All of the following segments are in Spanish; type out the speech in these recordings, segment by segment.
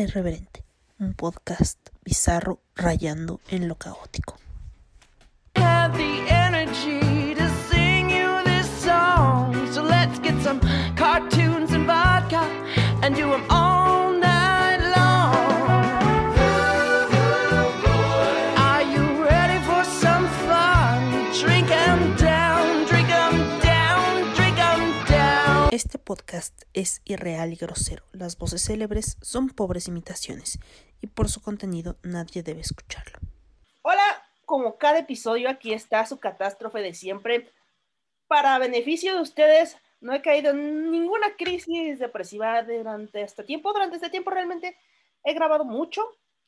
Irreverente, un podcast bizarro rayando en lo caótico. Es irreal y grosero. Las voces célebres son pobres imitaciones y por su contenido nadie debe escucharlo. Hola, como cada episodio, aquí está su catástrofe de siempre. Para beneficio de ustedes, no he caído en ninguna crisis depresiva durante este tiempo. Durante este tiempo realmente he grabado mucho.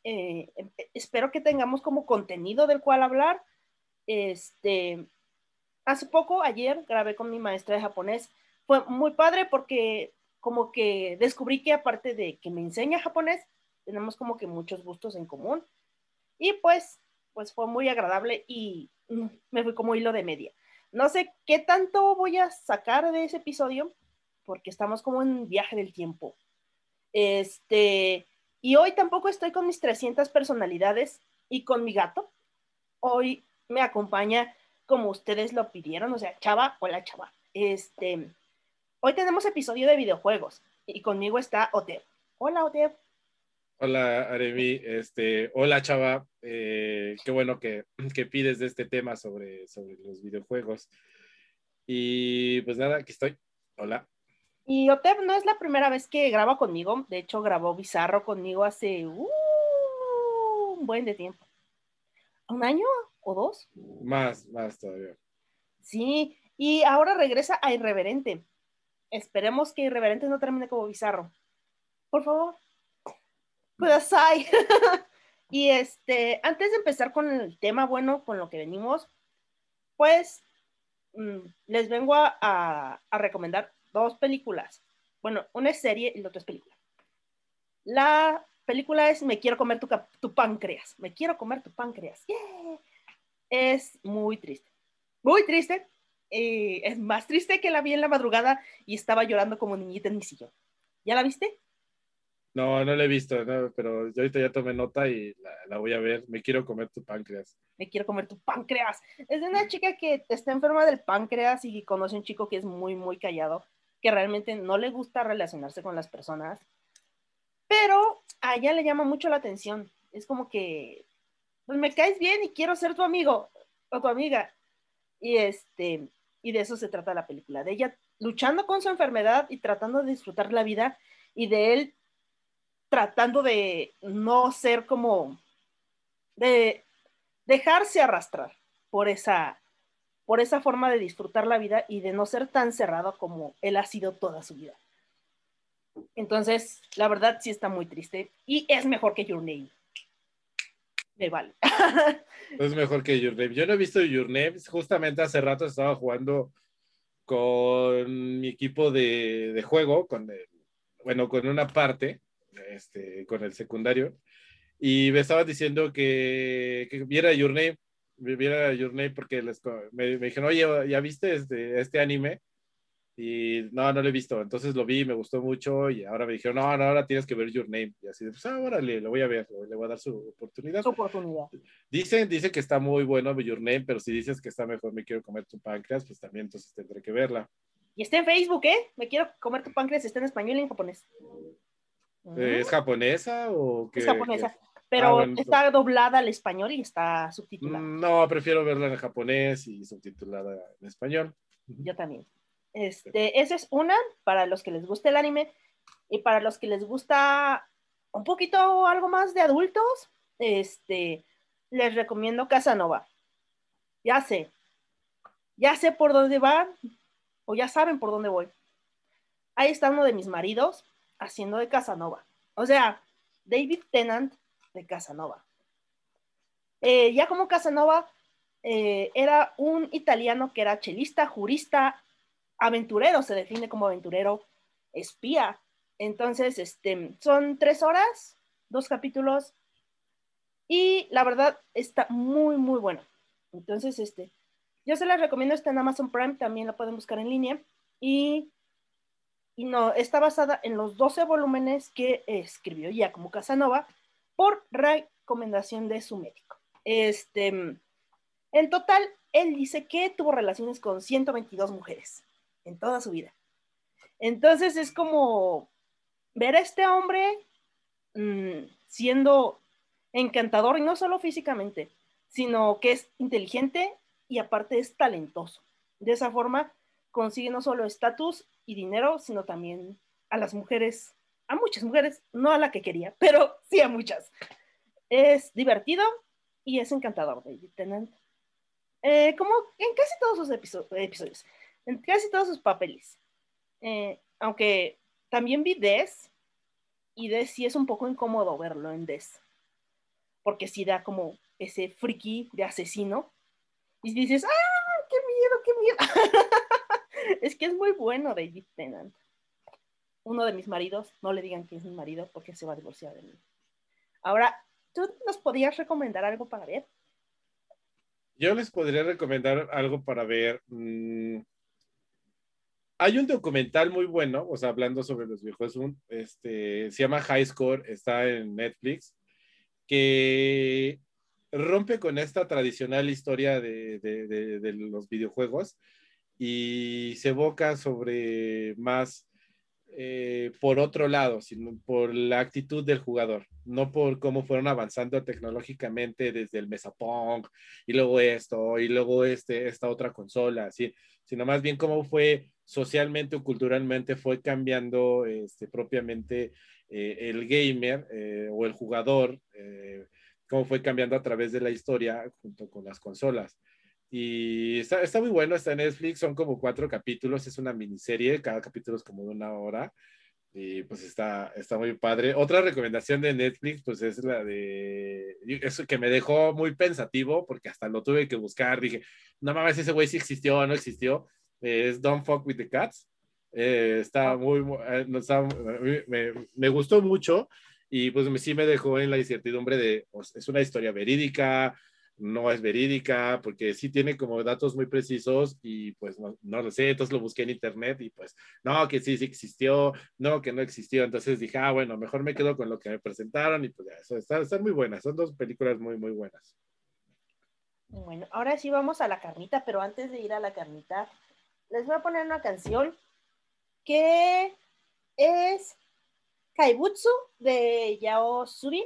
Eh, eh, espero que tengamos como contenido del cual hablar. Este, hace poco, ayer, grabé con mi maestra de japonés. Fue muy padre porque como que descubrí que aparte de que me enseña japonés, tenemos como que muchos gustos en común. Y pues pues fue muy agradable y me fui como hilo de media. No sé qué tanto voy a sacar de ese episodio, porque estamos como en viaje del tiempo. Este, y hoy tampoco estoy con mis 300 personalidades y con mi gato. Hoy me acompaña como ustedes lo pidieron, o sea, Chava, hola Chava. Este, hoy tenemos episodio de videojuegos y conmigo está Oteb. Hola Oteb. Hola, Aremi. Este, hola, chava. Eh, qué bueno que, que, pides de este tema sobre, sobre los videojuegos. Y pues nada, aquí estoy. Hola. Y Otep no es la primera vez que graba conmigo. De hecho, grabó Bizarro conmigo hace uh, un buen de tiempo. ¿Un año o dos? Más, más todavía. Sí, y ahora regresa a Irreverente. Esperemos que Irreverente no termine como Bizarro. Por favor. Kudasai. y este, antes de empezar con el tema bueno, con lo que venimos, pues mmm, les vengo a, a, a, recomendar dos películas. Bueno, una es serie y la otra es película. La película es Me quiero comer tu, tu páncreas. Me quiero comer tu páncreas. Yeah. Es muy triste. Muy triste. Eh, es más triste que la vi en la madrugada y estaba llorando como niñita en mi sillón. ¿Ya la viste? No, no la he visto, no, pero yo ahorita ya tomé nota y la, la, voy a ver. Me quiero comer tu páncreas. Me quiero comer tu páncreas. Es de una chica que está enferma del páncreas y conoce a un chico que es muy, muy callado, que realmente no le gusta relacionarse con las personas, pero a ella le llama mucho la atención. Es como que, pues me caes bien y quiero ser tu amigo o tu amiga. Y este, y de eso se trata la película, de ella luchando con su enfermedad y tratando de disfrutar la vida y de él tratando de no ser como, de dejarse arrastrar por esa, por esa forma de disfrutar la vida y de no ser tan cerrado como él ha sido toda su vida. Entonces, la verdad sí está muy triste y es mejor que Your Name. Me es mejor que Your Name. Yo no he visto Your Name. Justamente hace rato estaba jugando con mi equipo de, de juego, con el, bueno, con una parte este, con el secundario, y me estaban diciendo que, que viera Your Name, viera Your Name porque les, me, me, dijeron, oye, ¿ya viste este, este anime? Y no, no lo he visto. Entonces lo vi, me gustó mucho y ahora me dijeron, no, no, ahora tienes que ver Your Name. Y así, pues ahora le, lo voy a ver, le voy a dar su oportunidad. Su oportunidad. Dicen, dice que está muy bueno Your Name, pero si dices que está mejor Me Quiero Comer Tu Páncreas, pues también entonces tendré que verla. Y está en Facebook, ¿eh? Me Quiero Comer Tu Páncreas, está en español y en japonés. ¿Es japonesa o qué? Es japonesa, pero ah, bueno, está doblada al español y está subtitulada. No, prefiero verla en japonés y subtitulada en español. Yo también. Este, esa es una para los que les gusta el anime y para los que les gusta un poquito algo más de adultos, este, les recomiendo Casanova. Ya sé, ya sé por dónde van o ya saben por dónde voy. Ahí está uno de mis maridos, haciendo de Casanova. O sea, David Tennant de Casanova. Eh, ya como Casanova eh, era un italiano que era chelista, jurista, aventurero, se define como aventurero, espía. Entonces, este, son tres horas, dos capítulos, y la verdad está muy, muy bueno. Entonces, este, yo se las recomiendo, está en Amazon Prime, también lo pueden buscar en línea, y y no, está basada en los 12 volúmenes que escribió Giacomo Casanova por recomendación de su médico. Este, en total, él dice que tuvo relaciones con 122 mujeres en toda su vida. Entonces es como ver a este hombre mm, siendo encantador, y no solo físicamente, sino que es inteligente y aparte es talentoso. De esa forma consigue no solo estatus y dinero, sino también a las mujeres, a muchas mujeres, no a la que quería, pero sí a muchas. Es divertido y es encantador, David Tennant. Eh, como en casi todos sus episodios, en casi todos sus papeles. Eh, aunque también vi Des, y Des sí es un poco incómodo verlo en Des, porque sí da como ese friki de asesino, y dices, ¡ah, qué miedo, qué miedo! es que es muy bueno David Tennant. Uno de mis maridos, no le digan que es mi marido porque se va a divorciar de mí. Ahora, ¿tú nos podrías recomendar algo para ver? Yo les podría recomendar algo para ver. Mm, hay un documental muy bueno, o sea, hablando sobre los viejos, este, se llama High Score, está en Netflix, que rompe con esta tradicional historia de, de los videojuegos y se evoca sobre más eh, por otro lado, sino por la actitud del jugador, no por cómo fueron avanzando tecnológicamente desde el Mesapong y luego esto y luego este, esta otra consola, ¿sí? sino más bien cómo fue socialmente o culturalmente fue cambiando este, propiamente eh, el gamer eh, o el jugador, cómo fue cambiando a través de la historia junto con las consolas. Y está, está, muy bueno, está en Netflix, son como cuatro capítulos, es una miniserie, cada capítulo es como de una hora. Y pues está, está muy padre. Otra recomendación de Netflix, pues es la de. Eso que me dejó muy pensativo, porque hasta lo tuve que buscar. Dije, no mames, ese güey sí existió o no existió. Es Don't Fuck with the Cats. Eh, está muy. Eh, está, me, me, gustó mucho y pues sí me dejó en la incertidumbre de. Pues, es una historia verídica, no es verídica, porque sí tiene como datos muy precisos y pues no, no, lo sé, entonces lo busqué en internet y pues no, que sí, sí existió, no, que no existió, entonces dije, ah, bueno, mejor me quedo con lo que me presentaron y pues ya, eso, están, están muy buenas, son dos películas muy, muy buenas. Bueno, ahora sí vamos a la carnita, pero antes de ir a la carnita, les voy a poner una canción que es Kaibutsu de Yao Subi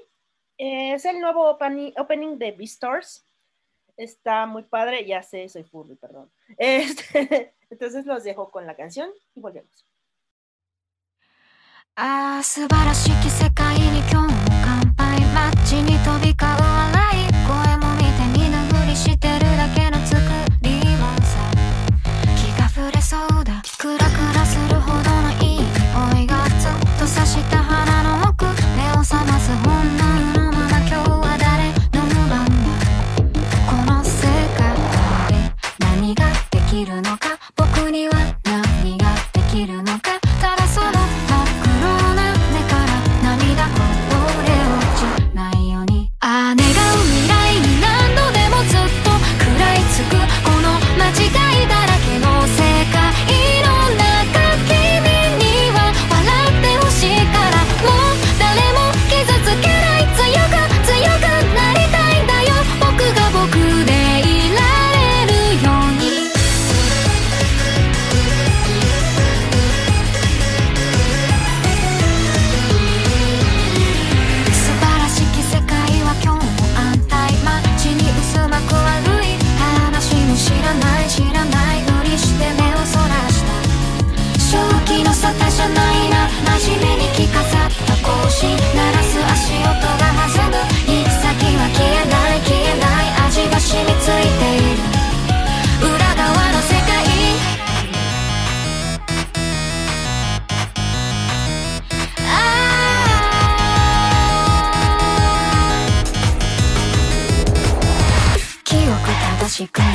es el nuevo opening, de Beastars. Está muy padre, ya sé, soy furry, perdón. Este, entonces los dejo con la canción y volvemos. ああ素晴らしき世界に今日も乾杯マッチに飛び交う クラクラするほどのいい匂いがずっと刺した鼻の奥。目を覚ます本能のまま今日は誰の番だ。この世界で何ができるのか。僕には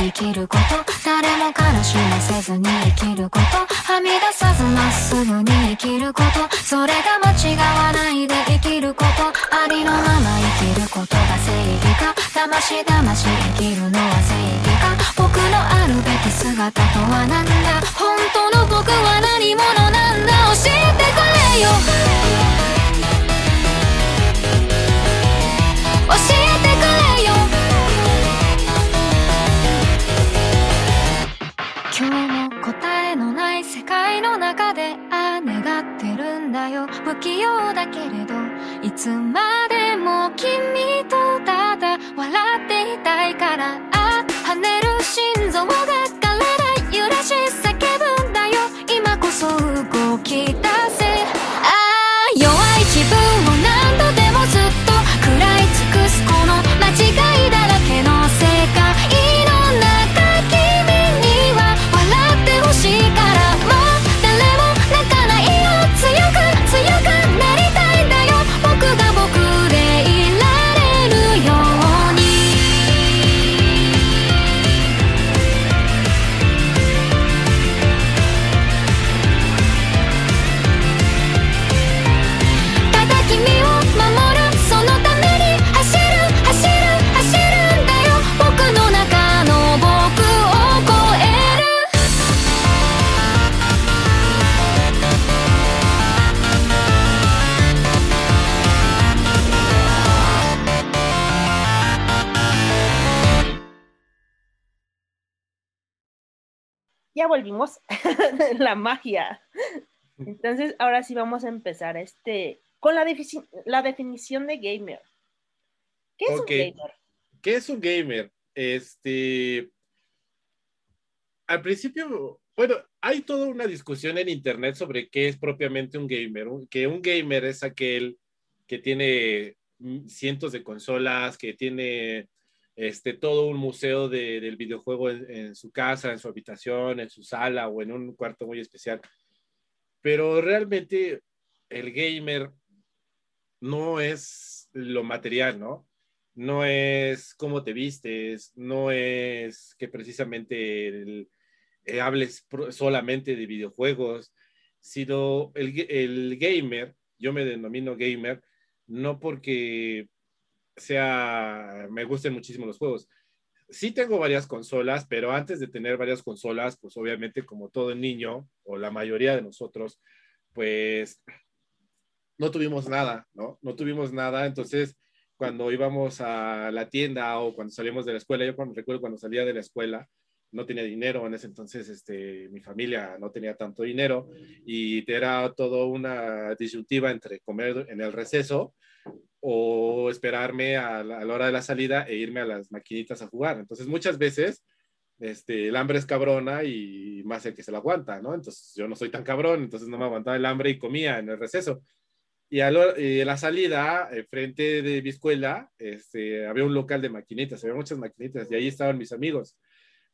生きること誰も悲しませずに生きることはみ出さずまっすぐに生きること。それが間違わないで生きること。ありのまま生きることが正義か。魂魂生きるのは正義か。僕のあるべき姿とはなんだ。本当の僕は何者なんだ。教えてくれよ。今日も答えのない世界の中でああ願ってるんだよ。不器用だけれどいつまでも君とただ笑っていたいからあ跳ねる心臓が枯れない。揺らし叫ぶんだよ。今こそ動き出せ。Volvimos. la magia. Entonces, ahora sí vamos a empezar este con la, la definición de gamer. ¿Qué es un gamer? ¿Qué es un gamer? Este. Al principio, bueno, hay toda una discusión en internet sobre qué es propiamente un gamer. Que un gamer es aquel que tiene mm, cientos de consolas, que tiene este, todo un museo de- del videojuego en, su casa, en su habitación, en su sala o en un cuarto muy especial. Pero realmente el gamer no es lo material, ¿no? no es cómo te vistes, no es que precisamente eh, hables solamente de videojuegos, sino el gamer, yo me denomino gamer, no porque sea, me gusten muchísimo los juegos. Sí tengo varias consolas, pero antes de tener varias consolas, pues obviamente como todo niño, o la mayoría de nosotros, pues no tuvimos nada, ¿no? No tuvimos nada, entonces cuando íbamos a la tienda o cuando salíamos de la escuela, yo cuando recuerdo cuando salía de la escuela, no tenía dinero, en ese entonces este, mi familia no tenía tanto dinero y era todo una disyuntiva entre comer en el receso o esperarme a la, hora de la salida e irme a las maquinitas a jugar. Entonces muchas veces este, el hambre es cabrona y más el que se la aguanta, ¿no? Entonces yo no soy tan cabrón, entonces no me aguantaba el hambre y comía en el receso. Y a, lo- la salida, enfrente de mi escuela, este, había un local de maquinitas, había muchas maquinitas y ahí estaban mis amigos.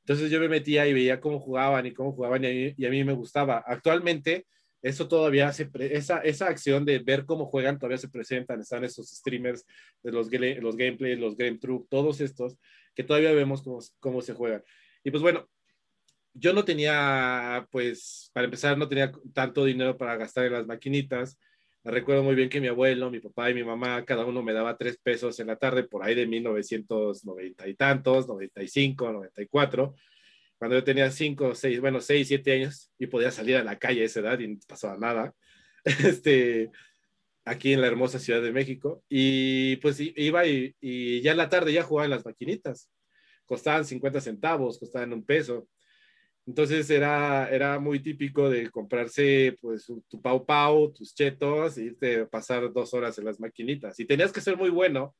Entonces yo me metía y veía cómo jugaban y cómo jugaban y y a mí me gustaba. Actualmente, eso todavía se, pre- esa, esa acción de ver cómo juegan todavía se presentan, están esos streamers de los, los gameplays, los game truck, todos estos, que todavía vemos cómo, cómo se juegan. Y pues bueno, yo no tenía, pues, para empezar, no tenía tanto dinero para gastar en las maquinitas. Recuerdo muy bien que mi abuelo, mi papá y mi mamá, cada uno me daba tres pesos en la tarde, por ahí de 1990 y tantos, 95, 94, cuando yo tenía cinco, seis, bueno, seis, siete años y podía salir a la calle a esa edad y no pasaba nada. Este, aquí en la hermosa Ciudad de México. Y pues iba y, y ya en la tarde ya jugaba en las maquinitas. Costaban 50 centavos, costaban un peso. Entonces era, era muy típico de comprarse pues tu pau pau, tus chetos, y irte a pasar dos horas en las maquinitas. Y tenías que ser muy bueno.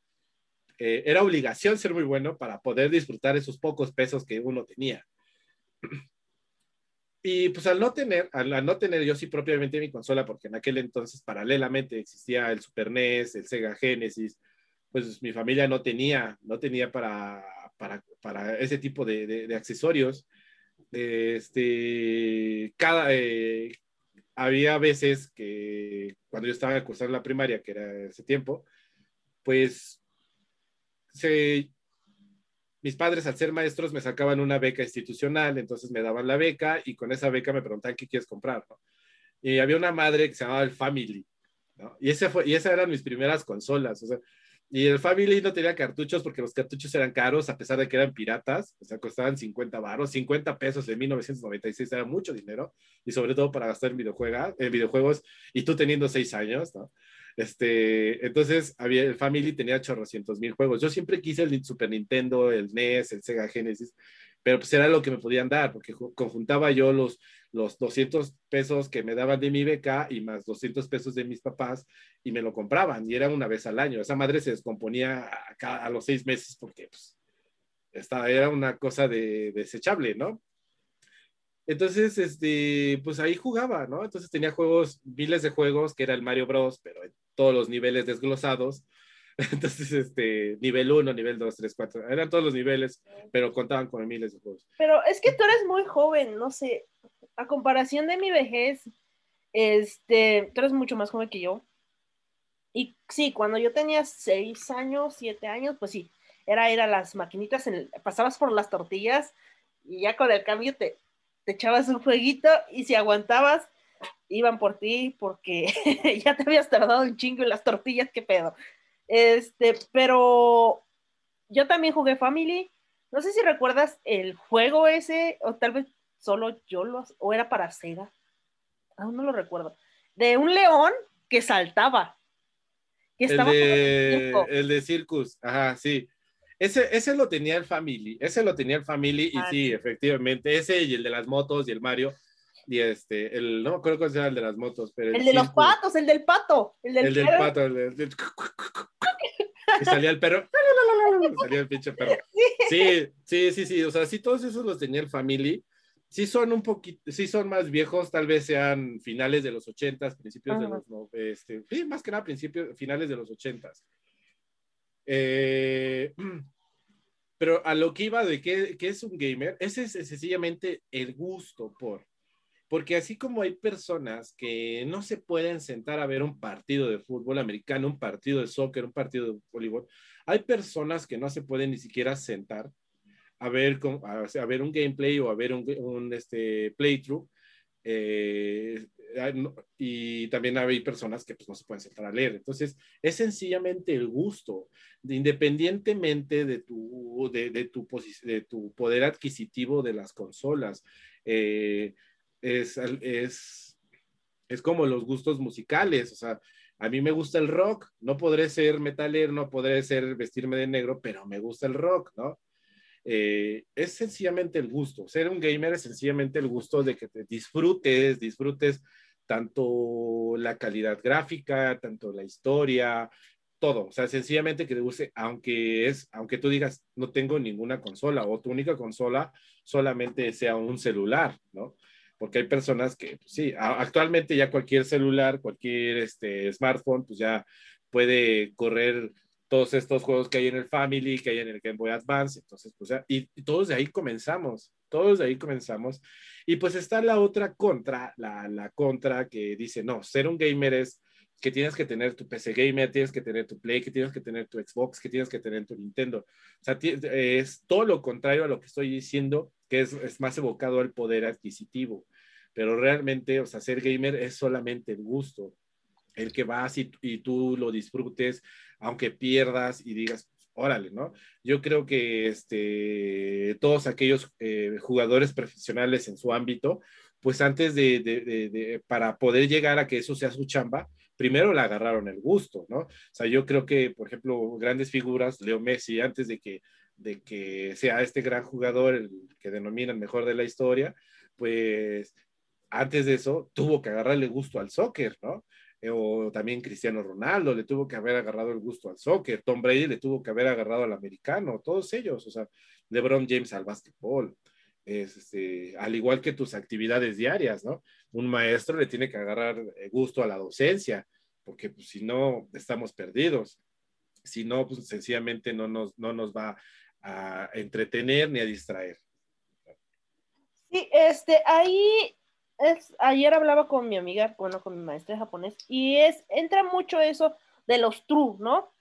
eh, era obligación ser muy bueno para poder disfrutar esos pocos pesos que uno tenía. Y pues al no tener, al, al no tener yo sí propiamente mi consola, porque en aquel entonces paralelamente existía el Super NES, el Sega Genesis, pues mi familia no tenía, no tenía para, para, para ese tipo de, de- de accesorios. Este, cada, eh, había veces que cuando yo estaba cursando la primaria, que era ese tiempo, pues se, mis padres al ser maestros me sacaban una beca institucional, entonces me daban la beca y con esa beca me preguntaban qué quieres comprar, ¿no? Y había una madre que se llamaba el Family, ¿no? Y, ese fue, y esas eran mis primeras consolas, o sea, Y el Family no tenía cartuchos porque los cartuchos eran caros, a pesar de que eran piratas, o sea, costaban 50 baros, 50 pesos en 1996 era mucho dinero, y sobre todo para gastar en, videojuega, en videojuegos, y tú teniendo 6 años, ¿no? Este, entonces, había, el Family tenía chorrocientos mil juegos. Yo siempre quise el Super Nintendo, el NES, el Sega Genesis, pero pues era lo que me podían dar, porque ju- conjuntaba yo los, los 200 pesos que me daban de mi beca y más 200 pesos de mis papás y me lo compraban y era una vez al año. Esa madre se descomponía a, ca- a los seis meses porque pues, esta, era una cosa de, desechable, ¿no? Entonces, este, pues ahí jugaba, ¿no? Entonces tenía juegos, miles de juegos, que era el Mario Bros, pero todos los niveles desglosados. Entonces, este, nivel 1, nivel 2, 3, 4, eran todos los niveles, pero contaban con miles de juegos. Pero es que tú eres muy joven, no sé, a comparación de mi vejez, este, tú eres mucho más joven que yo. Y sí, cuando yo tenía seis años, siete años, pues sí, era ir a las maquinitas, en el- pasabas por las tortillas y ya con el cambio te, te echabas un jueguito y si aguantabas, iban por ti porque ya te habías tardado un chingo en las tortillas, qué pedo. Este, pero yo también jugué Family. No sé si recuerdas el juego ese, o tal vez solo yo lo, o era para Sega. Aún no lo recuerdo. De un león que saltaba. Que El estaba el de, el de Circus, ajá, sí. Ese, ese lo tenía el Family, ese lo tenía el Family y Ah, sí, sí. efectivamente, ese y el de las motos y el Mario y este, el, no me acuerdo cuál era el de las motos, pero El de los patos, el del pato. El del, el del pato, el del- del- y salía el perro, salía el pinche perro. Sí, sí, sí, sí, o sea, sí, todos esos los tenía el Family. Sí son un poquito, sí son más viejos, tal vez sean finales de los ochentas, principios de Ajá. los, no- este, sí, más que nada principios, finales de los ochentas. Eh, pero a lo que iba de qué, qué es un gamer, ese es sencillamente el gusto por, porque así como hay personas que no se pueden sentar a ver un partido de fútbol americano, un partido de soccer, un partido de voleibol, hay personas que no se pueden ni siquiera sentar a ver, a, ver un gameplay o a ver un, un, este, playthrough. eh, ah, y también hay personas que pues, no se pueden sentar a leer. Entonces, es sencillamente el gusto, de- independientemente de tu, de, de tu, de tu poder adquisitivo de las consolas. Eh, es, es, es como los gustos musicales, o sea, a mí me gusta el rock, no podré ser metalero, no podré ser vestirme de negro, pero me gusta el rock, ¿no? Eh, es sencillamente el gusto. Ser un gamer es sencillamente el gusto de que te disfrutes, disfrutes tanto la calidad gráfica, tanto la historia, todo. O sea, sencillamente que te guste, aunque es, aunque tú digas no tengo ninguna consola o tu única consola solamente sea un celular, ¿no? Porque hay personas que, pues, sí, actualmente ya cualquier celular, cualquier este, smartphone, pues ya puede correr todos estos juegos que hay en el Family, que hay en el Game Boy Advance, entonces, pues, ya- y, y todos de ahí comenzamos, todos de ahí comenzamos. Y pues está la otra contra, la, la contra que dice, no, ser un gamer es que tienes que tener tu PC gamer, tienes que tener tu Play, que tienes que tener tu Xbox, que tienes que tener tu Nintendo. O sea, es todo lo contrario a lo que estoy diciendo, que es, es más evocado al poder adquisitivo. Pero realmente, o sea, ser gamer es solamente el gusto, el que vas y, y tú lo disfrutes, aunque pierdas y digas, órale, ¿no? Yo creo que este, todos aquellos eh, jugadores profesionales en su ámbito, pues antes de, de, de, de, para poder llegar a que eso sea su chamba, primero le agarraron el gusto, ¿no? O sea, yo creo que, por ejemplo, grandes figuras, Leo Messi, antes de que, de que sea este gran jugador, el que denominan mejor de la historia, pues antes de eso tuvo que agarrarle gusto al soccer, ¿no? o también Cristiano Ronaldo le tuvo que haber agarrado el gusto al soccer, Tom Brady le tuvo que haber agarrado al americano, todos ellos, o sea, LeBron James al básquetbol, este, al igual que tus actividades diarias, ¿no? Un maestro le tiene que agarrar gusto a la docencia, porque pues, si no, estamos perdidos. Si no, pues sencillamente no nos, no nos va a entretener ni a distraer. Sí, este, ahí es, ayer hablaba con mi amiga, bueno, con mi maestra de japonés, y es, entra mucho eso de los true, ¿no?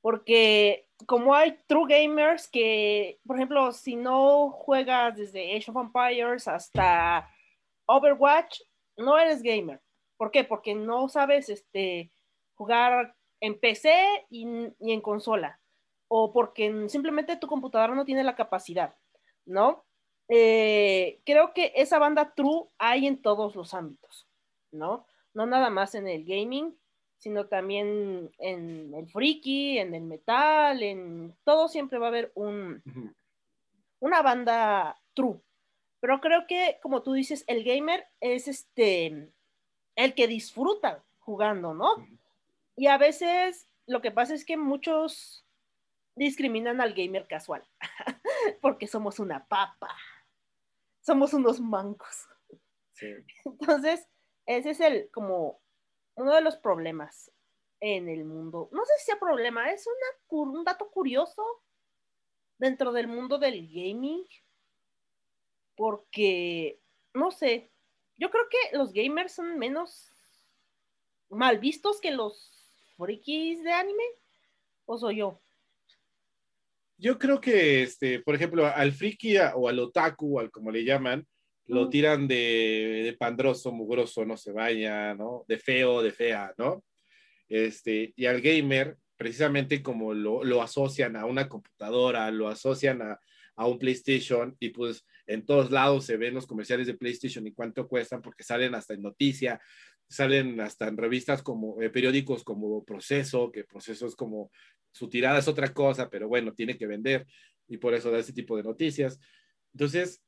Porque como hay true gamers que, por ejemplo, si no juegas desde Age of Empires hasta Overwatch, no eres gamer. ¿Por qué? Porque no sabes este, jugar en PC y, en consola, o porque simplemente tu computadora no tiene la capacidad, ¿no? Eh, creo que esa banda true hay en todos los ámbitos, ¿no? No nada más en el gaming, sino también en el freaky, en el metal, en todo siempre va a haber un, una banda true. Pero creo que, como tú dices, el gamer es este el que disfruta jugando, ¿no? Y a veces lo que pasa es que muchos discriminan al gamer casual, porque somos una papa, somos unos mancos. Sí. Entonces, ese es el como uno de los problemas en el mundo. No sé si sea problema, es un dato curioso dentro del mundo del gaming, porque, no sé, yo creo que los gamers son menos mal vistos que los frikis de anime, o soy yo. Yo creo que, este, por ejemplo, al friki o al otaku, al como le llaman, lo tiran de, de pandroso, mugroso, no se vaya, ¿no? De feo, de fea, ¿no? Este, y al gamer, precisamente como lo, lo asocian a una computadora, lo asocian a, a un PlayStation, y pues en todos lados se ven los comerciales de PlayStation y cuánto cuestan, porque salen hasta en noticia, salen hasta en revistas como, eh, periódicos como Proceso, que Proceso es como, su tirada es otra cosa, pero bueno, tiene que vender, y por eso da ese tipo de noticias. Entonces,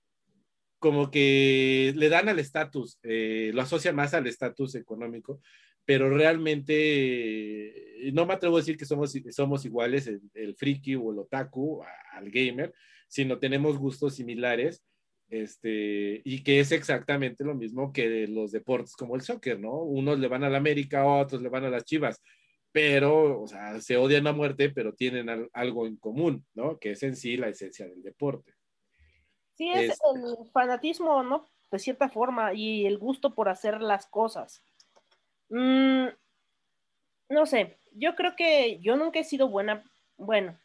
como que le dan al estatus, eh, lo asocian más al estatus económico, pero realmente eh, no me atrevo a decir que somos, somos iguales el, el friki o el otaku a- al gamer, sino tenemos gustos similares este, y que es exactamente lo mismo que los deportes como el soccer, ¿no? Unos le van a la América, otros le van a las Chivas, pero, o sea, se odian a muerte, pero tienen al- algo en común, ¿no? Que es en sí la esencia del deporte. Sí, es Es- el fanatismo, ¿no? De cierta forma, y el gusto por hacer las cosas. Mm, no sé, yo creo que yo nunca he sido buena. Bueno,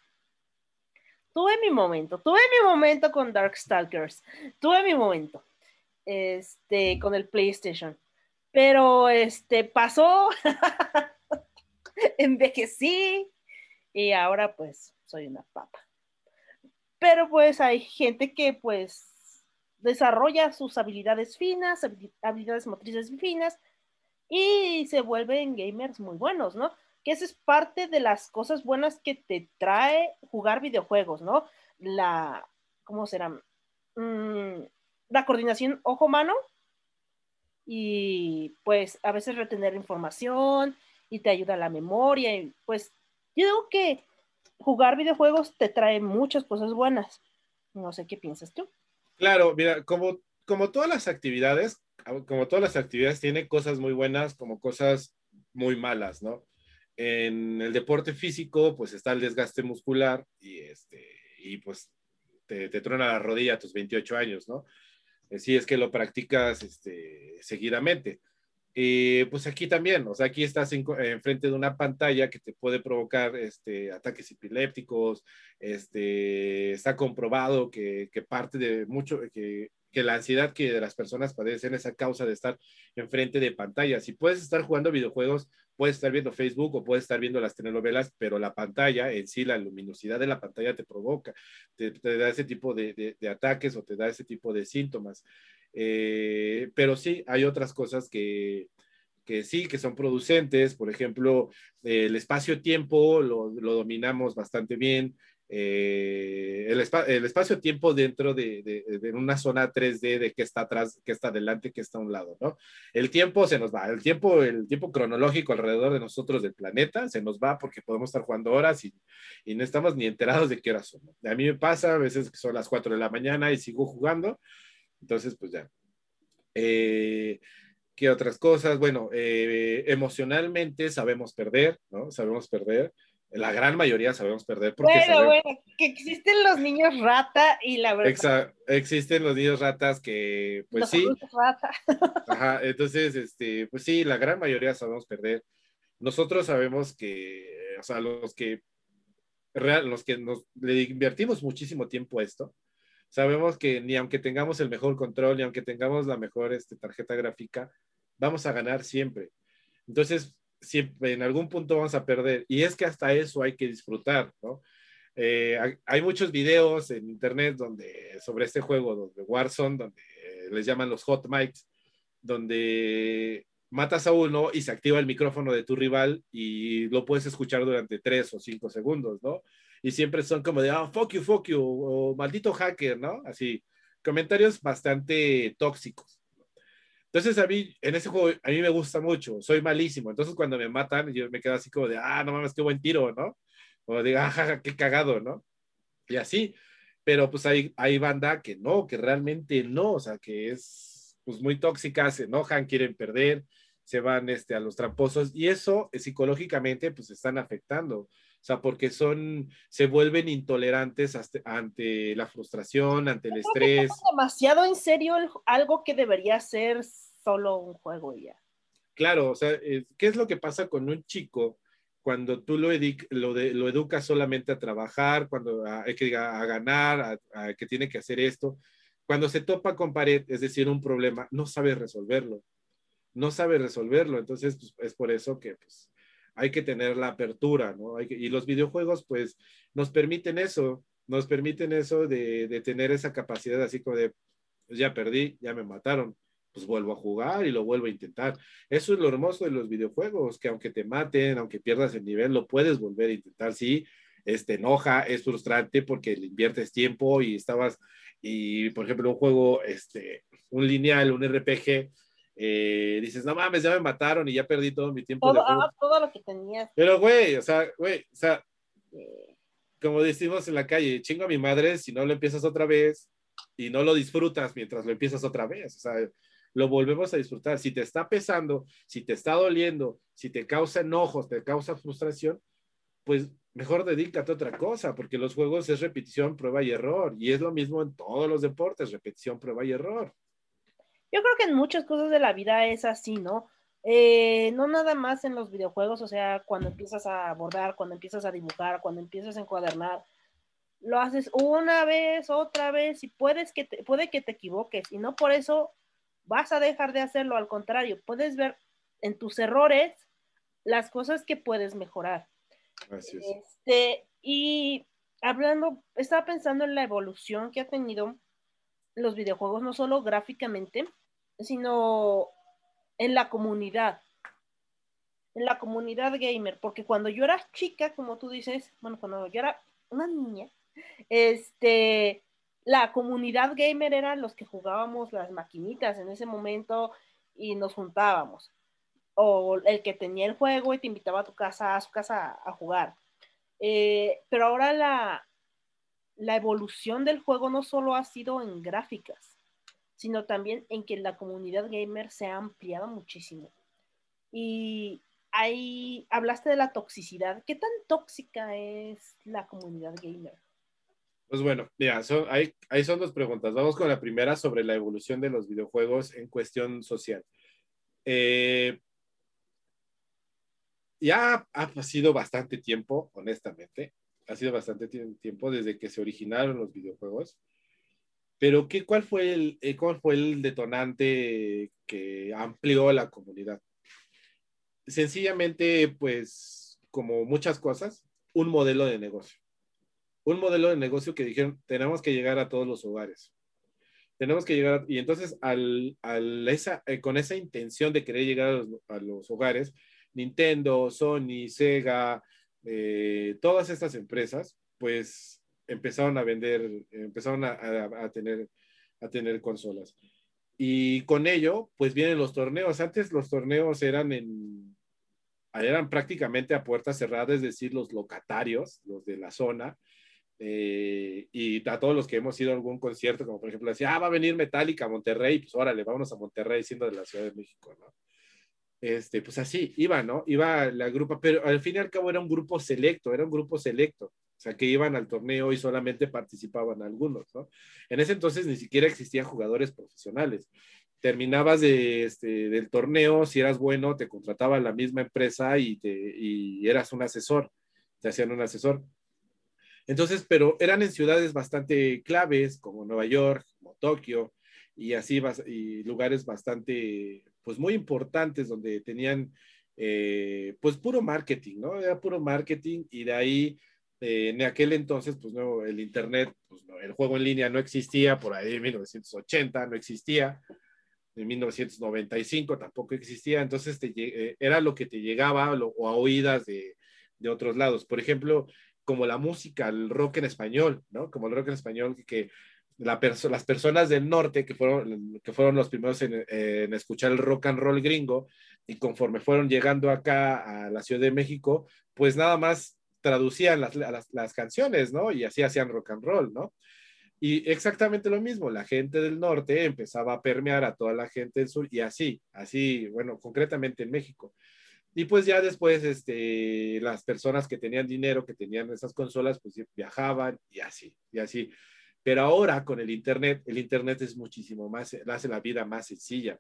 tuve mi momento, tuve mi momento con Darkstalkers, tuve mi momento, este, con el PlayStation, pero este pasó, envejecí y ahora pues soy una papa. Pero pues hay gente que pues desarrolla sus habilidades finas, habi- habilidades motrices finas y se vuelven gamers muy buenos, ¿no? Que esa es parte de las cosas buenas que te trae jugar videojuegos, ¿no? La, ¿cómo será? Mm, la coordinación ojo-mano y pues a veces retener información y te ayuda la memoria y pues yo digo que jugar videojuegos te trae muchas cosas buenas. No sé qué piensas tú. Claro, mira, como, como todas las actividades, como todas las actividades, tiene cosas muy buenas como cosas muy malas, ¿no? En el deporte físico, pues está el desgaste muscular y, este, y pues te, te truena la rodilla a tus 28 años, ¿no? Eh, Si es que lo practicas este, seguidamente. Eh, pues aquí también, o sea, aquí estás en- enfrente de una pantalla que te puede provocar este, ataques epilépticos, este, está comprobado que, que parte de mucho, que, que la ansiedad que las personas padecen es a causa de estar enfrente de pantallas. Si puedes estar jugando videojuegos, puedes estar viendo Facebook o puedes estar viendo las telenovelas, pero la pantalla en sí, la luminosidad de la pantalla te provoca, te, te da ese tipo de, de, de ataques o te da ese tipo de síntomas. Eh, pero sí, hay otras cosas que, que sí, que son producentes, por ejemplo, eh, el espacio-tiempo lo, lo, dominamos bastante bien, eh, el, espa el espacio-tiempo dentro de, de, de, una zona 3D de qué está atrás, qué está adelante, qué está a un lado, ¿no? El tiempo se nos va, el tiempo, el tiempo cronológico alrededor de nosotros del planeta se nos va porque podemos estar jugando horas y, y no estamos ni enterados de qué horas son. A mí me pasa a veces que son las 4 de la mañana y sigo jugando, entonces pues ya. Eh, ¿Qué otras cosas? Bueno, eh, emocionalmente sabemos perder, ¿no? Sabemos perder. La gran mayoría sabemos perder. Porque bueno, sabemos... bueno, que existen los niños rata y la verdad. Exa existen los niños ratas que, pues los sí. Rata. Ajá, entonces, este, pues sí, la gran mayoría sabemos perder. Nosotros sabemos que, o sea, los que, real, los que nos le invertimos muchísimo tiempo a esto, sabemos que ni aunque tengamos el mejor control, ni aunque tengamos la mejor este, tarjeta gráfica, vamos a ganar siempre. Entonces, siempre en algún punto vamos a perder. Y es que hasta eso hay que disfrutar, ¿no? Eh, hay, hay muchos videos en internet donde, sobre este juego, donde Warzone, donde eh, les llaman los hot mics, donde matas a uno y se activa el micrófono de tu rival y lo puedes escuchar durante tres o cinco segundos, ¿no? Y siempre son como de, ah, fuck you, fuck you, o maldito hacker, ¿no? Así, comentarios bastante tóxicos. Entonces a mí, en ese juego, a mí me gusta mucho, soy malísimo. Entonces cuando me matan, yo me quedo así como de, ah, no mames, qué buen tiro, ¿no? O de, ah, jaja, qué cagado, ¿no? Y así. Pero pues hay, hay banda que no, que realmente no, o sea, que es pues muy tóxica, se enojan, quieren perder, se van este, a los tramposos y eso eh, psicológicamente pues están afectando. O sea, porque son, se vuelven intolerantes hasta- ante la frustración, ante el estrés. demasiado en serio el- algo que debería ser solo un juego ya. Claro, o sea, eh, ¿qué es lo que pasa con un chico cuando tú lo, lo, de- lo educas solamente a trabajar, cuando a, hay que diga, a ganar, a, a que tiene que hacer esto? Cuando se topa con pared, es decir, un problema, no sabe resolverlo. No sabe resolverlo. Entonces, pues, es por eso que pues, hay que tener la apertura, ¿no? Y los videojuegos, pues, nos permiten eso, nos permiten eso de, tener esa capacidad así como de, pues, ya perdí, ya me mataron, pues vuelvo a jugar y lo vuelvo a intentar. Eso es lo hermoso de los videojuegos, que aunque te maten, aunque pierdas el nivel, lo puedes volver a intentar. Sí, es, te enoja, es frustrante porque inviertes tiempo y estabas, y por ejemplo, un juego, este, un lineal, un RPG, eh, dices, no mames, ya me mataron y ya perdí todo mi tiempo de Todo, juego. ah, todo lo que tenías. Pero, güey, o sea, güey, o sea, como decimos en la calle, chingo a mi madre si no lo empiezas otra vez y no lo disfrutas mientras lo empiezas otra vez. O sea, lo volvemos a disfrutar. Si te está pesando, si te está doliendo, si te causa enojos, te causa frustración, pues mejor dedícate a otra cosa, porque los juegos es repetición, prueba y error. Y es lo mismo en todos los deportes, repetición, prueba y error. Yo creo que en muchas cosas de la vida es así, ¿no? Eh, no nada más en los videojuegos, o sea, cuando empiezas a bordar, cuando empiezas a dibujar, cuando empiezas a encuadernar, lo haces una vez, otra vez, y puedes que te, puede que te equivoques, y no por eso vas a dejar de hacerlo, al contrario, puedes ver en tus errores las cosas que puedes mejorar. Así es. Este, y hablando, estaba pensando en la evolución que ha tenido los videojuegos, no solo gráficamente, sino en la comunidad, en la comunidad gamer, porque cuando yo era chica, como tú dices, bueno, cuando yo era una niña, este, la comunidad gamer eran los que jugábamos las maquinitas en ese momento y nos juntábamos. O el que tenía el juego y te invitaba a tu casa, a su casa a jugar. Eh, pero ahora la, la evolución del juego no solo ha sido en gráficas, sino también en que la comunidad gamer se ha ampliado muchísimo. Y ahí hablaste de la toxicidad. ¿Qué tan tóxica es la comunidad gamer? Pues bueno, mira, son, ahí, ahí son dos preguntas. Vamos con la primera sobre la evolución de los videojuegos en cuestión social. Eh, ya ha sido bastante tiempo, honestamente, ha sido bastante tie- tiempo desde que se originaron los videojuegos. Pero ¿qué, cuál, fue el, eh, ¿cuál fue el detonante que amplió la comunidad? Sencillamente, pues, como muchas cosas, un modelo de negocio un modelo de negocio que dijeron, tenemos que llegar a todos los hogares. Tenemos que llegar, y entonces al, al esa, eh, con esa intención de querer llegar a los, a los hogares, Nintendo, Sony, Sega, eh, todas estas empresas, pues empezaron a vender, empezaron a, a- a tener, a tener consolas. Y con ello, pues vienen los torneos. Antes los torneos eran en, eran prácticamente a puerta cerrada, es decir, los locatarios, los de la zona, eh, y a todos los que hemos ido a algún concierto, como por ejemplo, decía, ah, va a venir Metallica a Monterrey, pues órale, vámonos a Monterrey, siendo de la Ciudad de México, ¿no? Este, pues así, iba, ¿no? Iba la grupa, pero al fin y al cabo era un grupo selecto, era un grupo selecto, o sea, que iban al torneo y solamente participaban algunos, ¿no? En ese entonces ni siquiera existían jugadores profesionales. Terminabas de, este, del torneo, si eras bueno, te contrataba la misma empresa y, te, y eras un asesor, te hacían un asesor. Entonces, pero eran en ciudades bastante claves, como Nueva York, como Tokio, y así, y lugares bastante, pues muy importantes, donde tenían eh, pues puro marketing, ¿no? Era puro marketing y de ahí, eh, en aquel entonces, pues no, el Internet, pues no, el juego en línea no existía, por ahí en 1980 no existía, en 1995 tampoco existía, entonces te, eh, era lo que te llegaba o a oídas de, de, otros lados. Por ejemplo, como la música, el rock en español, ¿no? Como el rock en español que las personas del norte, que fueron, que fueron los primeros en, en, escuchar el rock and roll gringo, y conforme fueron llegando acá a la Ciudad de México, pues nada más traducían las, las, canciones, ¿no? Y así hacían rock and roll, ¿no? Y exactamente lo mismo, la gente del norte empezaba a permear a toda la gente del sur y así, así, bueno, concretamente en México. Y pues ya después, este, las personas que tenían dinero, que tenían esas consolas, pues viajaban y así, y así. Pero ahora con el Internet, el Internet es muchísimo más, hace la vida más sencilla.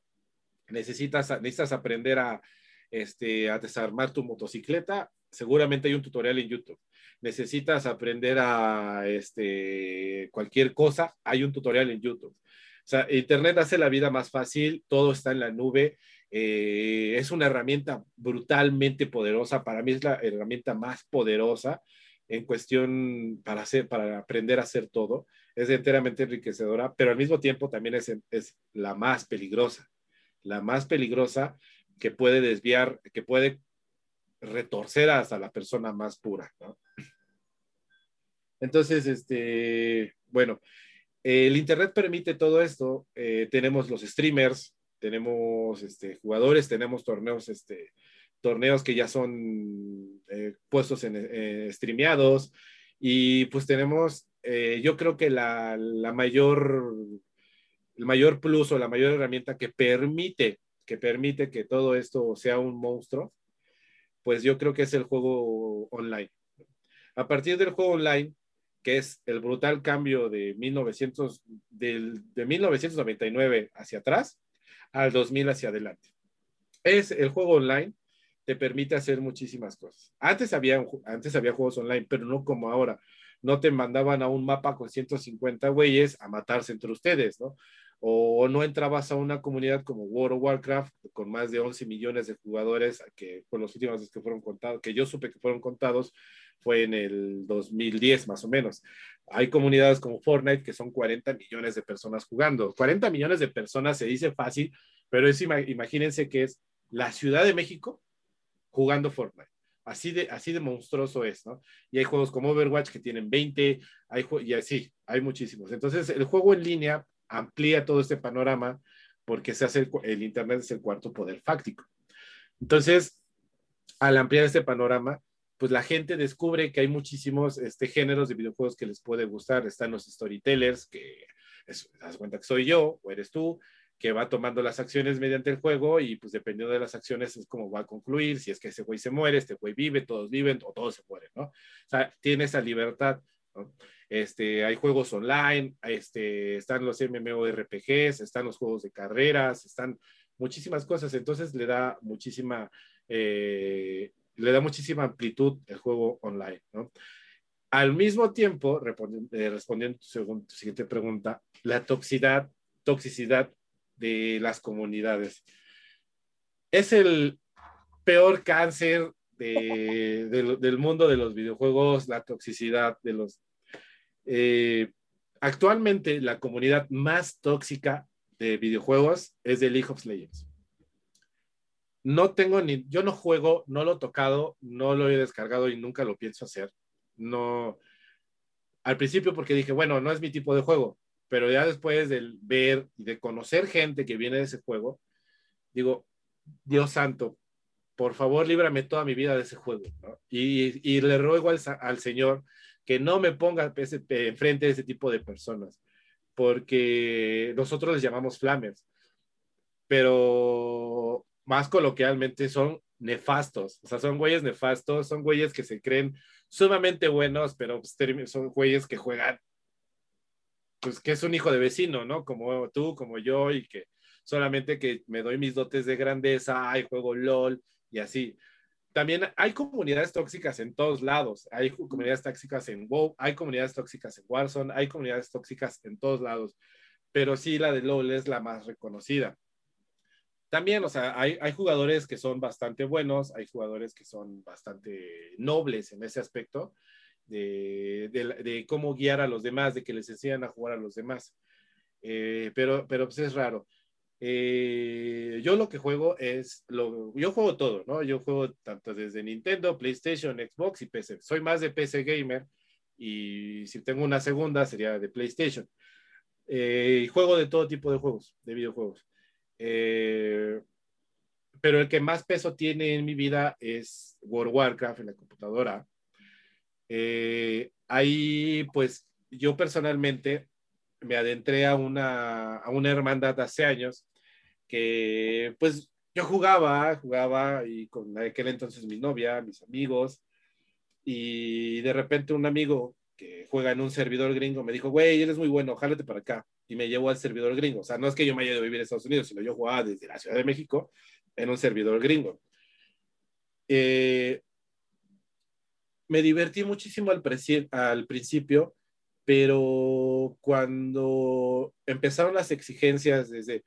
Necesitas, necesitas aprender a, este, a desarmar tu motocicleta, seguramente hay un tutorial en YouTube. Necesitas aprender a este, cualquier cosa, hay un tutorial en YouTube. O sea, Internet hace la vida más fácil, todo está en la nube, eh, es una herramienta brutalmente poderosa, para mí es la herramienta más poderosa en cuestión para, hacer, para aprender a hacer todo es enteramente enriquecedora, pero al mismo tiempo también es, es la más peligrosa, la más peligrosa que puede desviar, que puede retorcer hasta la persona más pura. Entonces, este, bueno, el Internet permite todo esto. Eh, tenemos los streamers, tenemos este, jugadores, tenemos torneos, este, torneos que ya son eh, puestos en eh, streameados y pues tenemos eh, yo creo que la, la, mayor, el mayor plus o la mayor herramienta que permite, que permite que todo esto sea un monstruo, pues yo creo que es el juego online. A partir del juego online, que es el brutal cambio de, 1900, del, de 1999 hacia atrás al 2000 hacia adelante. Es el juego online te permite hacer muchísimas cosas. Antes había, antes había juegos online, pero no como ahora no te mandaban a un mapa con 150 güeyes a matarse entre ustedes, ¿no? O no entrabas a una comunidad como World of Warcraft con más de 11 millones de jugadores, que con los últimos que fueron contados, que yo supe que fueron contados, fue en el 2010 más o menos. Hay comunidades como Fortnite que son 40 millones de personas jugando. 40 millones de personas se dice fácil, pero es, imagínense que es la Ciudad de México jugando Fortnite. Así de, así de monstruoso es, ¿no? Y hay juegos como Overwatch que tienen 20, hay, y así, hay muchísimos. Entonces, el juego en línea amplía todo este panorama porque se hace el, Internet es el cuarto poder fáctico. Entonces, al ampliar este panorama, pues la gente descubre que hay muchísimos este, géneros de videojuegos que les puede gustar. Están los storytellers, que das cuenta que soy yo o eres tú, que va tomando las acciones mediante el juego y pues dependiendo de las acciones es como va a concluir, si es que ese güey se muere, este güey vive, todos viven o todos se mueren, ¿no? O sea, tiene esa libertad, ¿no? Este, hay juegos online, este, están los MMORPGs, están los juegos de carreras, están muchísimas cosas, entonces le da muchísima, eh, le da muchísima amplitud el juego online. Al mismo tiempo, respondiendo, eh, respondiendo según tu siguiente pregunta, la toxicidad, toxicidad de las comunidades. Es el peor cáncer de, de, del mundo de los videojuegos, la toxicidad de los... Eh, actualmente la comunidad más tóxica de videojuegos es de League of Legends. No tengo ni, yo no juego, no lo he tocado, no lo he descargado y nunca lo pienso hacer. No, al principio porque dije, bueno, no es mi tipo de juego, pero ya después de ver y de conocer gente que viene de ese juego, digo, Dios santo, por favor, líbrame toda mi vida de ese juego. Y, le ruego al, Señor que no me ponga enfrente de ese tipo de personas, porque nosotros les llamamos flamers, pero más coloquialmente son nefastos, o sea, son güeyes nefastos, son güeyes que se creen sumamente buenos, pero pues, son güeyes que juegan pues que es un hijo de vecino, ¿no? Como tú, como yo, y que solamente que me doy mis dotes de grandeza, hay juego LOL y así. También hay comunidades tóxicas en todos lados. Hay comunidades tóxicas en WoW, hay comunidades tóxicas en Warzone, hay comunidades tóxicas en todos lados. Pero sí, la de LOL es la más reconocida. también, o sea, hay, jugadores que son bastante buenos, hay jugadores que son bastante nobles en ese aspecto de cómo guiar a los demás, de que les enseñan a jugar a los demás. Eh, pero, pero pues es raro. Eh, yo lo que juego es, lo, yo juego todo, ¿no? Yo juego tanto desde Nintendo, PlayStation, Xbox y PC. Soy más de PC gamer y si tengo una segunda sería de PlayStation. Eh, juego de todo tipo de juegos, de videojuegos. Eh, pero el que más peso tiene en mi vida es World of Warcraft en la computadora. Eh, ahí, pues, yo personalmente me adentré a una, a una hermandad hace años que, pues, yo jugaba, jugaba y con aquel entonces mi novia, mis amigos, y de repente un amigo que juega en un servidor gringo me dijo, güey, eres muy bueno, jálate para acá. Y me llevó al servidor gringo. O sea, no es que yo me haya ido a vivir en Estados Unidos, sino yo jugaba desde la Ciudad de México en un servidor gringo. Eh, me divertí muchísimo al, al principio, pero cuando empezaron las exigencias desde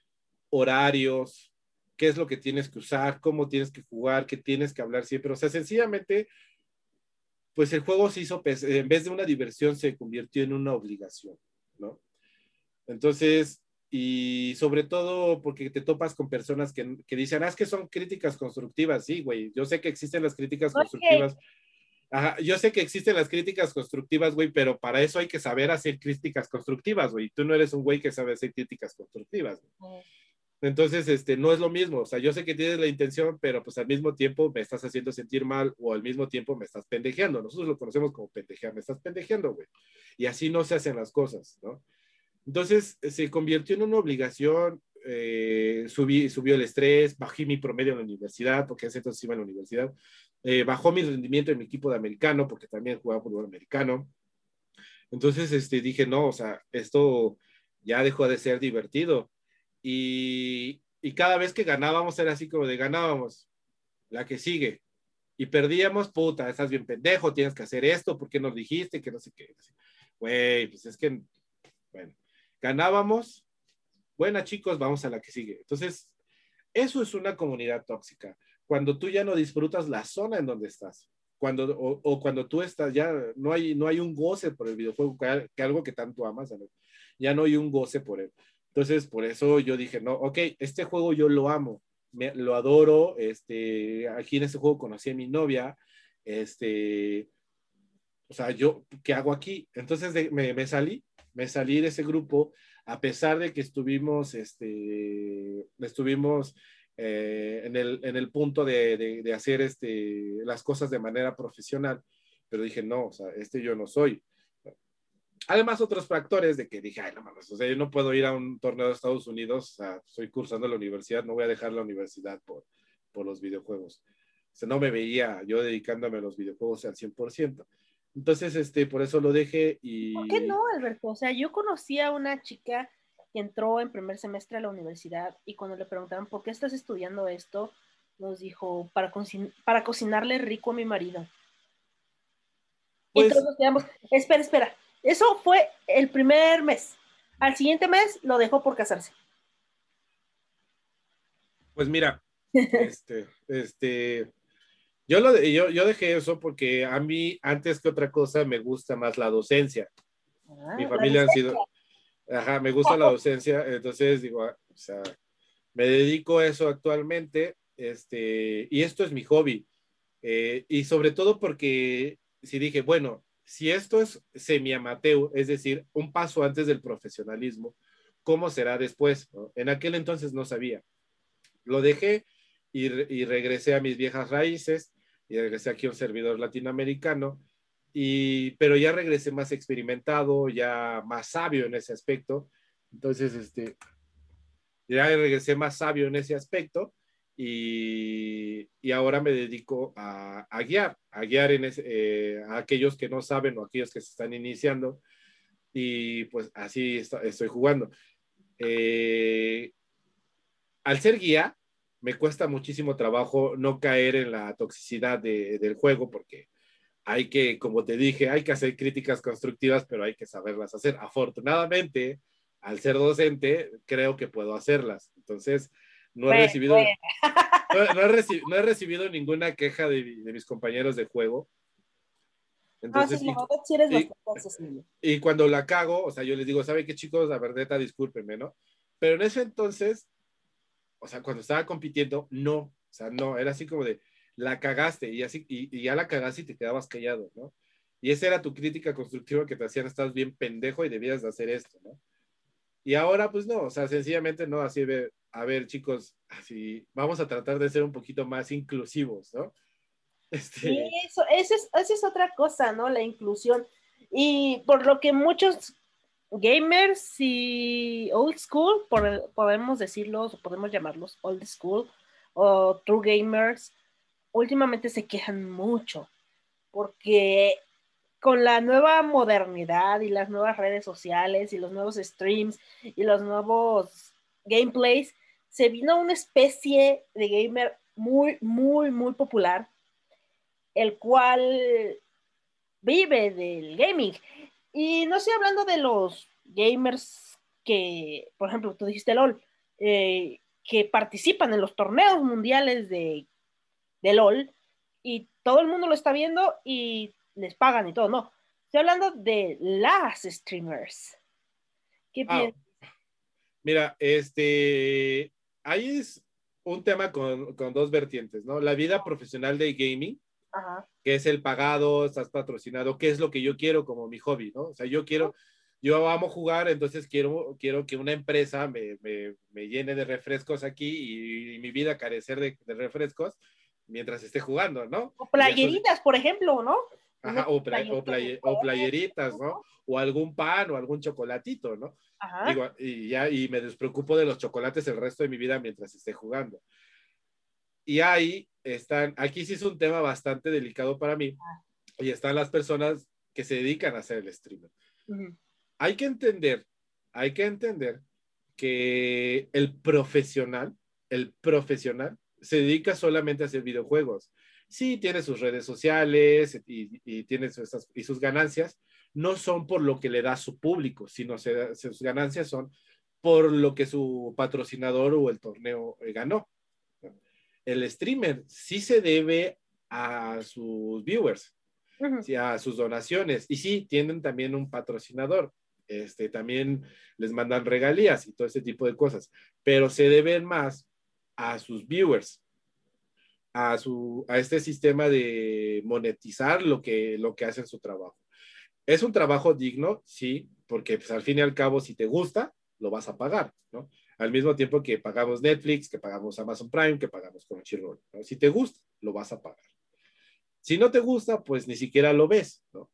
horarios, qué es lo que tienes que usar, cómo tienes que jugar, qué tienes que hablar siempre, o sea, sencillamente, pues el juego se hizo, en vez de una diversión, se convirtió en una obligación, ¿no? Entonces, y sobre todo porque te topas con personas que, que dicen, ah, es que son críticas constructivas, sí, güey, yo sé que existen las críticas Ok. constructivas. Ajá, yo sé que existen las críticas constructivas, güey, pero para eso hay que saber hacer críticas constructivas, güey. Tú no eres un güey que sabe hacer críticas constructivas. güey. Entonces, este, no es lo mismo. O sea, yo sé que tienes la intención, pero pues al mismo tiempo me estás haciendo sentir mal o al mismo tiempo me estás pendejeando. Nosotros lo conocemos como pendejear. Me estás pendejeando, güey. Y así no se hacen las cosas, ¿no? Entonces, se convirtió en una obligación. eh, subí, subió el estrés, bajé mi promedio en la universidad, porque hace entonces iba a la universidad. Eh, bajó mi rendimiento en mi equipo de americano, porque también jugaba fútbol americano. Entonces, este, dije, no, o sea, esto ya dejó de ser divertido. Y, y cada vez que ganábamos era así como de ganábamos, la que sigue. Y perdíamos, puta, estás bien pendejo, tienes que hacer esto, ¿por qué nos dijiste? Que no sé qué. Güey, pues es que, bueno, ganábamos, buena chicos, vamos a la que sigue. Entonces, eso es una comunidad tóxica. Cuando tú ya no disfrutas la zona en donde estás, cuando, o, o cuando tú estás, ya no hay, no hay un goce por el videojuego, que, que algo que tanto amas, ¿sabes? ya no hay un goce por él. Entonces, por eso yo dije, no, ok, este juego yo lo amo, me, lo adoro, este, aquí en este juego conocí a mi novia, este, o sea, yo, ¿qué hago aquí? Entonces de- me, me salí, me salí de ese grupo, a pesar de que estuvimos, este, estuvimos eh, en, el, en el punto de, de, de hacer este, las cosas de manera profesional, pero dije, no, o sea, este yo no soy. Además, otros factores de que dije, ay, no mames, o sea, yo no puedo ir a un torneo de Estados Unidos, o sea, estoy cursando la universidad, no voy a dejar la universidad por, por los videojuegos. O sea, no me veía yo dedicándome a los videojuegos al 100%. Entonces, este, por eso lo dejé y... ¿Por qué no, Alberto? O sea, yo conocí a una chica que entró en primer semestre a la universidad y cuando le preguntaron por qué estás estudiando esto, nos dijo, para, cocin- para cocinarle rico a mi marido. Y Pues- entonces nos quedamos, espera, espera, eso fue el primer mes. Al siguiente mes lo dejó por casarse. Pues mira, este, este, yo, lo, yo, yo dejé eso porque a mí, antes que otra cosa, me gusta más la docencia. Ah, Mi familia han sido, ajá, me gusta la docencia, entonces digo, ah, o sea, me dedico a eso actualmente, este, y esto es mi hobby, eh, y sobre todo porque si dije, bueno, si esto es semi-amateur, es decir, un paso antes del profesionalismo, ¿cómo será después? En aquel entonces no sabía. Lo dejé y regresé a mis viejas raíces y regresé aquí a un servidor latinoamericano y, pero ya regresé más experimentado, ya más sabio en ese aspecto. Entonces, este, ya regresé más sabio en ese aspecto y, y ahora me dedico a, a guiar, a guiar en eh, a aquellos que no saben o aquellos que se están iniciando y pues así esto- estoy jugando. Eh, al ser guía, me cuesta muchísimo trabajo no caer en la toxicidad de- del juego porque hay que, como te dije, hay que hacer críticas constructivas, pero hay que saberlas hacer. Afortunadamente, al ser docente, creo que puedo hacerlas. Entonces, No he recibido, no, no he reci- no he recibido ninguna queja de, de mis compañeros de juego. No, Entonces, sí, y- verdad sí y- bastante accesible. y cuando la cago, o sea, yo les digo, ¿sabe qué chicos? La verdad, discúlpenme, ¿no? Pero en ese entonces, o sea, cuando estaba compitiendo, no, o sea, no, era así como de, la cagaste y así, y, y ya la cagaste y te quedabas callado, ¿no? Y esa era tu crítica constructiva que te hacían, estás bien pendejo y debías de hacer esto, ¿no? Y ahora, pues no, o sea, sencillamente no, así de, a ver, chicos, así, vamos a tratar de ser un poquito más inclusivos, ¿no? Este, eso, esa es, esa es otra cosa, ¿no? La inclusión. Y por lo que muchos gamers y old school, podemos decirlos, o podemos llamarlos old school o true gamers, últimamente se quejan mucho porque con la nueva modernidad y las nuevas redes sociales y los nuevos streams y los nuevos gameplays, se vino una especie de gamer muy, muy, muy popular el cual vive del gaming. Y no estoy hablando de los gamers que, por ejemplo, tú dijiste LOL, eh, que participan en los torneos mundiales de, de LOL y todo el mundo lo está viendo y les pagan y todo, no. Estoy hablando de las streamers. ¿Qué piensas? Mira, este, ahí es un tema con, con dos vertientes, ¿no? La vida profesional de gaming, Ajá. que es el pagado, estás patrocinado, qué es lo que yo quiero como mi hobby, ¿no? O sea, yo quiero, yo amo jugar, entonces quiero, quiero que una empresa me, me, me llene de refrescos aquí y, y mi vida carecer de, de refrescos mientras esté jugando, ¿no? O playeritas, por ejemplo, ¿no? Ajá, o, play- o, play- o playeritas, ¿no? O algún pan o algún chocolatito, ¿no? Ajá. Digo, y ya, y me despreocupo de los chocolates el resto de mi vida mientras esté jugando. Y ahí están, aquí sí es un tema bastante delicado para mí, y están las personas que se dedican a hacer el streamer. Ujú. Hay que entender, hay que entender que el profesional, el profesional, se dedica solamente a hacer videojuegos. Sí, tiene sus redes sociales y, y tiene sus, y sus ganancias, no son por lo que le da su público, sino se- sus ganancias son por lo que su patrocinador o el torneo eh, ganó. El streamer sí se debe a sus viewers, Ujú. sí, a sus donaciones, y sí, tienen también un patrocinador, este, también les mandan regalías y todo ese tipo de cosas, pero se deben más a sus viewers, a, su, a este sistema de monetizar lo que, lo que hacen su trabajo. Es un trabajo digno, sí, porque pues, al fin y al cabo, si te gusta, lo vas a pagar, ¿no? Al mismo tiempo que pagamos Netflix, que pagamos Amazon Prime, que pagamos Crunchyroll, ¿no? Si te gusta, lo vas a pagar. Si no te gusta, pues ni siquiera lo ves, ¿no?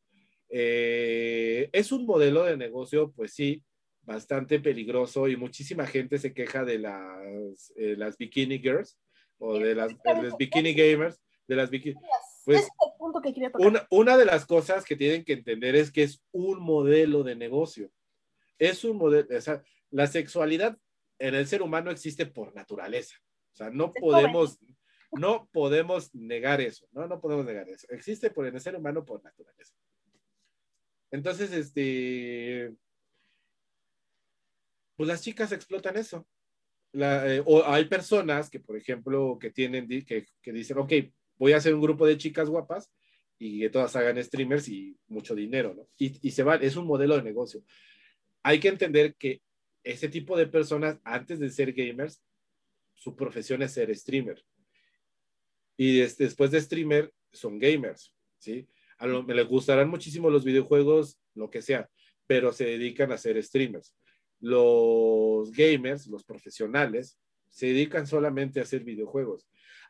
Eh, es un modelo de negocio, pues sí, bastante peligroso y muchísima gente se queja de las, eh, las bikini girls o de las, de las bikini gamers, de las bikini. Pues, Ese es el punto que quería tocar. Una, una de las cosas que tienen que entender es que es un modelo de negocio. Es un modelo, o sea, la sexualidad en el ser humano existe por naturaleza. O sea, no Es podemos, no podemos negar eso, ¿no? No podemos negar eso. Existe por en el ser humano por naturaleza. Entonces, este, pues las chicas explotan eso. La, eh, o hay personas que, por ejemplo, que tienen, que, que dicen, ok, voy a hacer un grupo de chicas guapas y que todas hagan streamers y mucho dinero, ¿no? Y, y se van, es un modelo de negocio. Hay que entender que ese tipo de personas, antes de ser gamers, su profesión es ser streamer. Y des- después de streamer, son gamers, ¿sí? A lo, me les gustarán muchísimo los videojuegos, lo que sea, pero se dedican a ser streamers. Los gamers, los profesionales, se dedican solamente a hacer videojuegos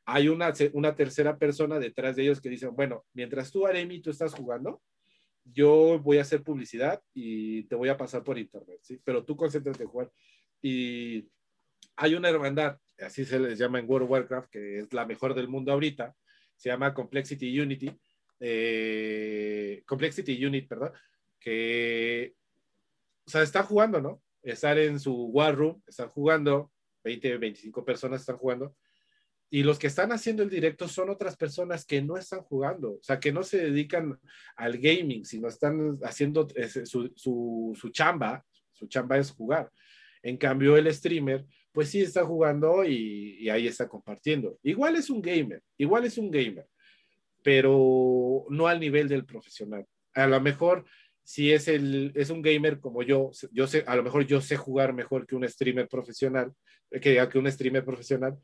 hay una, una tercera persona detrás de ellos que dicen, bueno, mientras tú, Aremi, tú estás jugando, yo voy a hacer publicidad y te voy a pasar por internet, ¿sí? Pero tú concéntrate en jugar. Y hay una hermandad, así se les llama en World of Warcraft, que es la mejor del mundo ahorita, se llama Complexity Unity, eh, Complexity Unit, perdón, que, o sea, están jugando, ¿no? Están en su War Room, están jugando, 20, 25 personas están jugando, y los que están haciendo el directo son otras personas que no están jugando, o sea, que no se dedican al gaming, sino están haciendo ese- su, su, su chamba, su chamba es jugar. En cambio, el streamer, pues sí está jugando y, y ahí está compartiendo. Igual es un gamer, igual es un gamer, pero no al nivel del profesional. A lo mejor si es, el, es un gamer como yo, yo sé, a lo mejor yo sé jugar mejor que un streamer profesional, que, que un streamer profesional,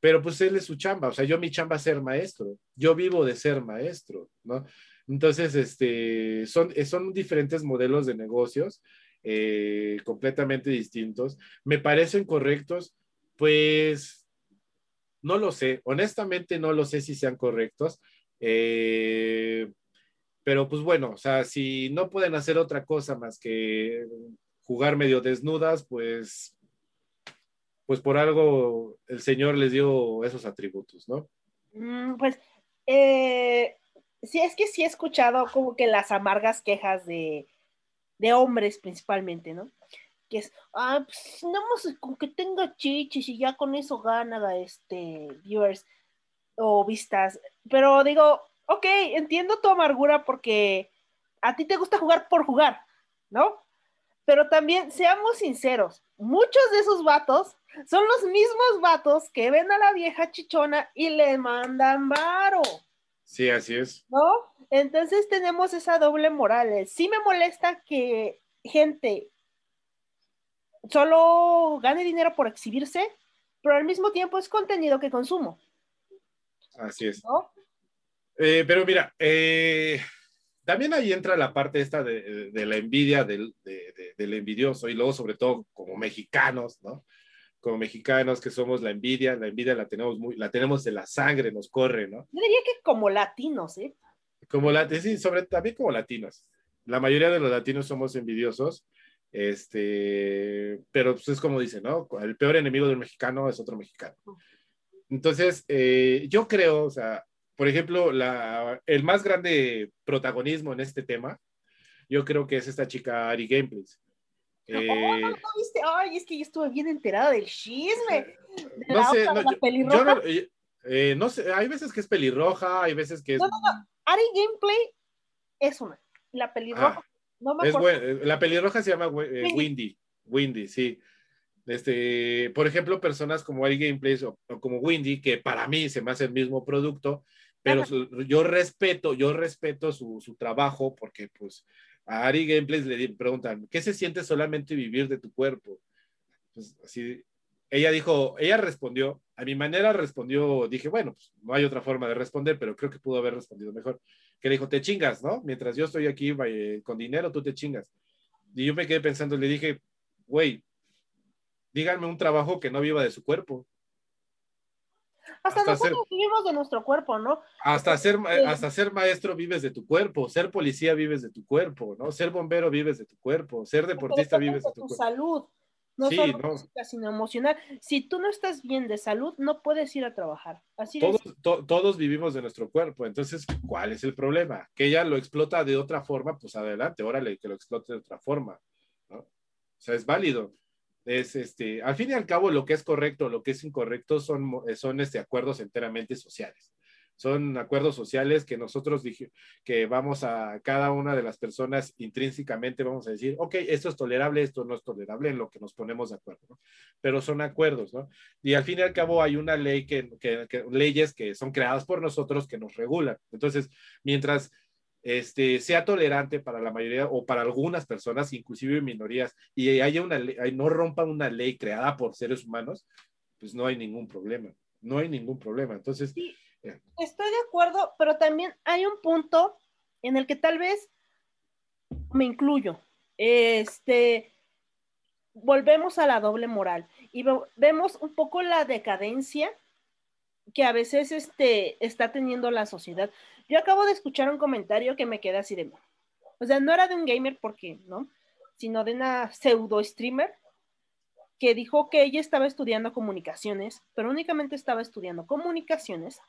pero pues él es su chamba, o sea, yo mi chamba es ser maestro, yo vivo de ser maestro, ¿no? Entonces, este, son, son diferentes modelos de negocios eh, completamente distintos. Me parecen correctos, pues no lo sé, honestamente no lo sé si sean correctos. Eh, pero pues bueno, o sea, si no pueden hacer otra cosa más que jugar medio desnudas, pues, pues por algo el Señor les dio esos atributos, ¿no? Mm, pues, eh, sí, es que sí he escuchado como que las amargas quejas de, de hombres principalmente, ¿no? Que es, ah, pues nada más con que tenga chichis y ya con eso gana este viewers o vistas. Pero digo, ok, entiendo tu amargura porque a ti te gusta jugar por jugar, ¿no? Pero también, seamos sinceros, muchos de esos vatos son los mismos vatos que ven a la vieja chichona y le mandan varo. Sí, así es. ¿No? Entonces tenemos esa doble moral. Sí me molesta que gente solo gane dinero por exhibirse, pero al mismo tiempo es contenido que consumo. Así es. ¿no? Eh, pero mira, eh, también ahí entra la parte esta de, de la envidia del, de, de, del, envidioso y luego sobre todo como mexicanos, ¿no? Como mexicanos que somos la envidia, la envidia la tenemos muy, la tenemos de la sangre, nos corre, ¿no? Yo diría que como latinos, ¿eh? Como latinos, sí, sobre también como latinos. La mayoría de los latinos somos envidiosos, este, pero pues es como dice, ¿no? El peor enemigo del mexicano es otro mexicano. Entonces, eh, yo creo, o sea, por ejemplo, la, el más grande protagonismo en este tema, yo creo que es esta chica Ari Gameplays. Eh, oh, no, no, viste? Ay, es que yo estuve bien enterada del chisme. De no la sé, otra, no, la yo- pelirroja. yo no, eh, eh, no sé, hay veces que es pelirroja, hay veces que es, No, no, no. Ari Gameplay es una. La pelirroja. Ah, no me acuerdo. la pelirroja se llama eh, Windy. Windy, Windy, sí. Este, por ejemplo, personas como Ari Gameplays o, o como Windy, que para mí se me hace el mismo producto, pero su- yo respeto, yo respeto su, su trabajo porque pues a Ari Gameplays le preguntan, ¿qué se siente solamente vivir de tu cuerpo? Pues así, ella dijo, ella respondió, a mi manera respondió, dije, bueno, pues no hay otra forma de responder, pero creo que pudo haber respondido mejor. Que le dijo, te chingas, ¿no? Mientras yo estoy aquí con dinero, tú te chingas. Y yo me quedé pensando, le dije, güey, díganme un trabajo que no viva de su cuerpo. Hasta, hasta nosotros vivimos de nuestro cuerpo, ¿no? Hasta ser, Sí. hasta ser maestro vives de tu cuerpo, ser policía vives de tu cuerpo, ¿no? Ser bombero vives de tu cuerpo, ser deportista vives de tu tu cuerpo. salud. No Sí, solo no. física, sino emocional. Si tú no estás bien de salud, no puedes ir a trabajar. Así Todos, to- todos vivimos de nuestro cuerpo, entonces, ¿cuál es el problema? Que ella lo explota de otra forma, pues adelante, órale, que lo explote de otra forma, ¿no? O sea, es válido. Es este, al fin y al cabo, lo que es correcto, lo que es incorrecto son, mo- son este, acuerdos enteramente sociales. Son acuerdos sociales que nosotros dije, que vamos a cada una de las personas intrínsecamente vamos a decir, ok, esto es tolerable, esto no es tolerable en lo que nos ponemos de acuerdo. Pero son acuerdos, ¿no? Y al fin y al cabo hay una ley que, que, que- leyes que son creadas por nosotros que nos regulan. Entonces, mientras este, sea tolerante para la mayoría o para algunas personas, inclusive minorías, y haya una ley, no rompa una ley creada por seres humanos, pues no hay ningún problema. No hay ningún problema. Entonces, Sí, eh, estoy de acuerdo, pero también hay un punto en el que tal vez me incluyo. Este, volvemos a la doble moral y ve- vemos un poco la decadencia que a veces este, está teniendo la sociedad. Yo acabo de escuchar un comentario que me queda así de... O sea, no era de un gamer porque, ¿no? Sino de una pseudo streamer que dijo que ella estaba estudiando comunicaciones, pero únicamente estaba estudiando comunicaciones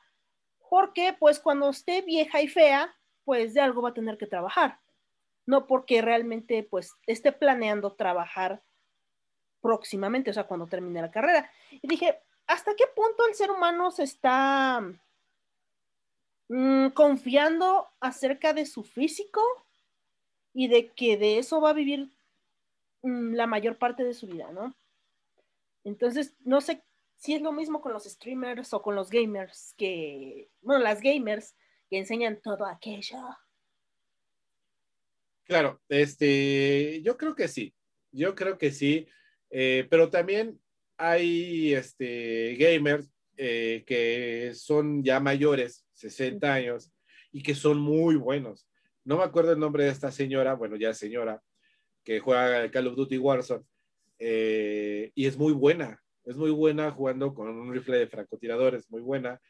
porque pues cuando esté vieja y fea, pues de algo va a tener que trabajar. No porque realmente pues esté planeando trabajar próximamente, o sea, cuando termine la carrera. Y dije, ¿hasta qué punto el ser humano se está mm, confiando acerca de su físico y de que de eso va a vivir mm, la mayor parte de su vida, ¿no? Entonces, no sé si es lo mismo con los streamers o con los gamers que, bueno, las gamers que enseñan todo aquello. Claro, este, yo creo que sí, yo creo que sí, eh, pero también hay este, gamers eh, que son ya mayores, 60 años, y que son muy buenos. No me acuerdo el nombre de esta señora, bueno, ya señora, que juega Call of Duty Warzone, eh, y es muy buena, es muy buena jugando con un rifle de francotiradores, muy buena,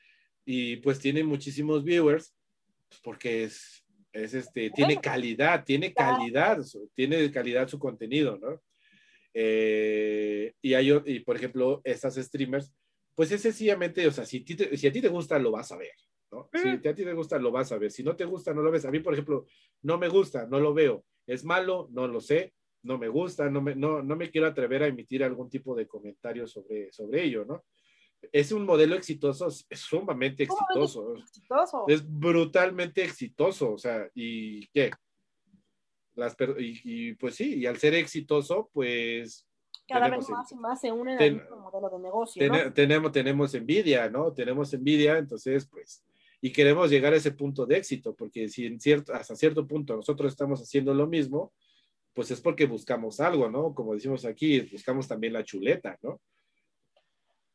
y pues tiene muchísimos viewers, pues, porque es, es este, tiene calidad, tiene calidad, tiene calidad su contenido, ¿no? Eh, y hay, y por ejemplo, estas streamers, pues es sencillamente, o sea, si, ti te- si a ti te gusta, lo vas a ver, ¿no? Si a ti te gusta, lo vas a ver. Si no te gusta, no lo ves. A mí, por ejemplo, no me gusta, no lo veo. Es malo, no lo sé, no me gusta, no me, no, no me quiero atrever a emitir algún tipo de comentario sobre, sobre ello, ¿no? Es un modelo exitoso, es sumamente exitoso Exitoso. es brutalmente exitoso, o sea, ¿y qué? Las y, y, pues sí, y al ser exitoso, pues Cada tenemos vez más y más se unen ten- al mismo modelo de negocio, ¿no? tene- tenemos, tenemos envidia, ¿no? Tenemos envidia, entonces, pues, y queremos llegar a ese punto de éxito, porque si en cierto, hasta cierto punto nosotros estamos haciendo lo mismo, pues es porque buscamos algo, ¿no? Como decimos aquí, buscamos también la chuleta, ¿no?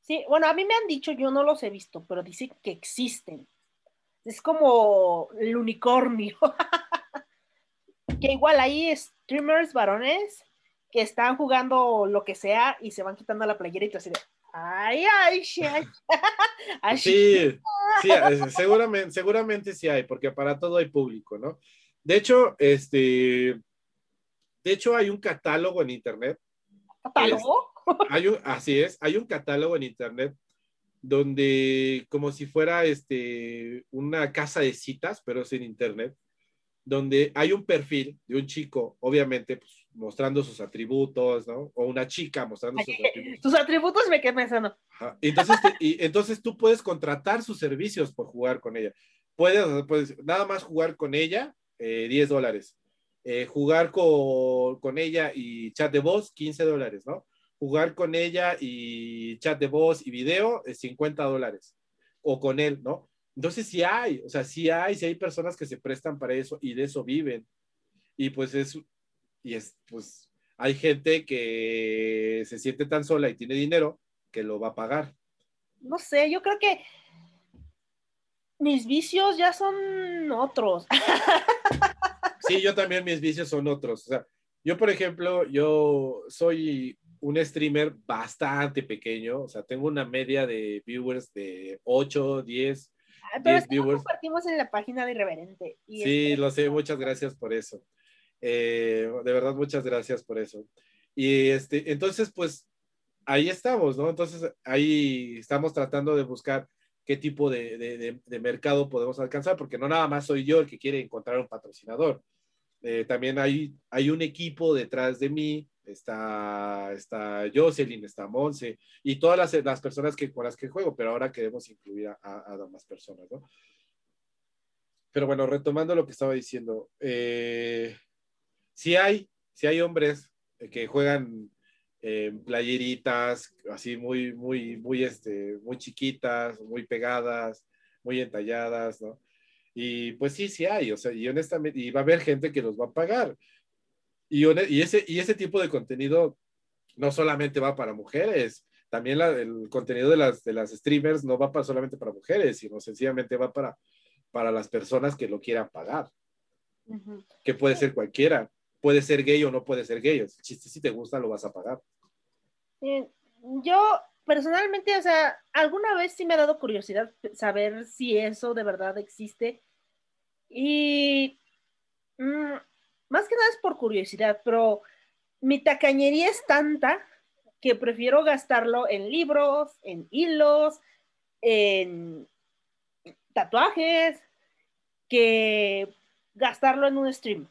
Sí, bueno, a mí me han dicho, yo no los he visto, pero dicen que existen. Es como el unicornio. que igual hay streamers varones que están jugando lo que sea y se van quitando la playera y tú así de, ay, ay, shit. Ay, Sí, sí, seguramente, seguramente sí hay, porque para todo hay público, ¿no? De hecho, este, de hecho hay un catálogo en internet, ¿Catálogo? hay un, así es, hay un catálogo en internet donde como si fuera este, una casa de citas, pero es en internet, donde hay un perfil de un chico, obviamente, pues, mostrando sus atributos, ¿no? O una chica mostrando sus atributos. Tus atributos me quedé pensando. Ajá. Entonces, te- y, entonces tú puedes contratar sus servicios por jugar con ella. Puedes, puedes nada más jugar con ella, eh, 10 dólares. Eh, jugar con, con ella y chat de voz, 15 dólares, ¿no? Jugar con ella y chat de voz y video, eh, 50 dólares. O con él, ¿no? Entonces sí hay, o sea, sí hay, sí hay personas que se prestan para eso y de eso viven. Y pues es, y es, pues hay gente que se siente tan sola y tiene dinero que lo va a pagar. No sé, yo creo que mis vicios ya son otros. Sí, yo también mis vicios son otros. O sea, yo, por ejemplo, yo soy un streamer bastante pequeño, o sea, tengo una media de viewers de 8, 10. Ay, Pero 10 es que lo viewers. compartimos en la página de Irreverente. y Sí, este, lo sé, muchas gracias por eso. Eh, de verdad, muchas gracias por eso. Y este, entonces, pues ahí estamos, ¿no? Entonces, ahí estamos tratando de buscar qué tipo de, de- mercado podemos alcanzar, porque no nada más soy yo el que quiere encontrar un patrocinador. Eh, también hay, hay un equipo detrás de mí, está, está Jocelyn, está Monse, y todas las, las personas que, con las que juego, pero ahora queremos incluir a, a, a más personas, ¿no? Pero bueno, retomando lo que estaba diciendo, eh, sí hay, sí hay hombres que juegan en playeritas así muy, muy, muy, este, muy chiquitas, muy pegadas, muy entalladas, ¿no? Y pues sí, sí hay, o sea, y honestamente, y va a haber gente que los va a pagar. Y, y, ese, y ese tipo de contenido no solamente va para mujeres, también la- el contenido de las, de las streamers no va para, solamente para mujeres, sino sencillamente va para, para las personas que lo quieran pagar, ujú. que puede ser cualquiera, puede ser gay o no puede ser gay, el chiste si te gusta lo vas a pagar. Yo personalmente, o sea, alguna vez sí me ha dado curiosidad saber si eso de verdad existe. Y mm, más que nada es por curiosidad, pero mi tacañería es tanta que prefiero gastarlo en libros, en hilos, en tatuajes, que gastarlo en un stream.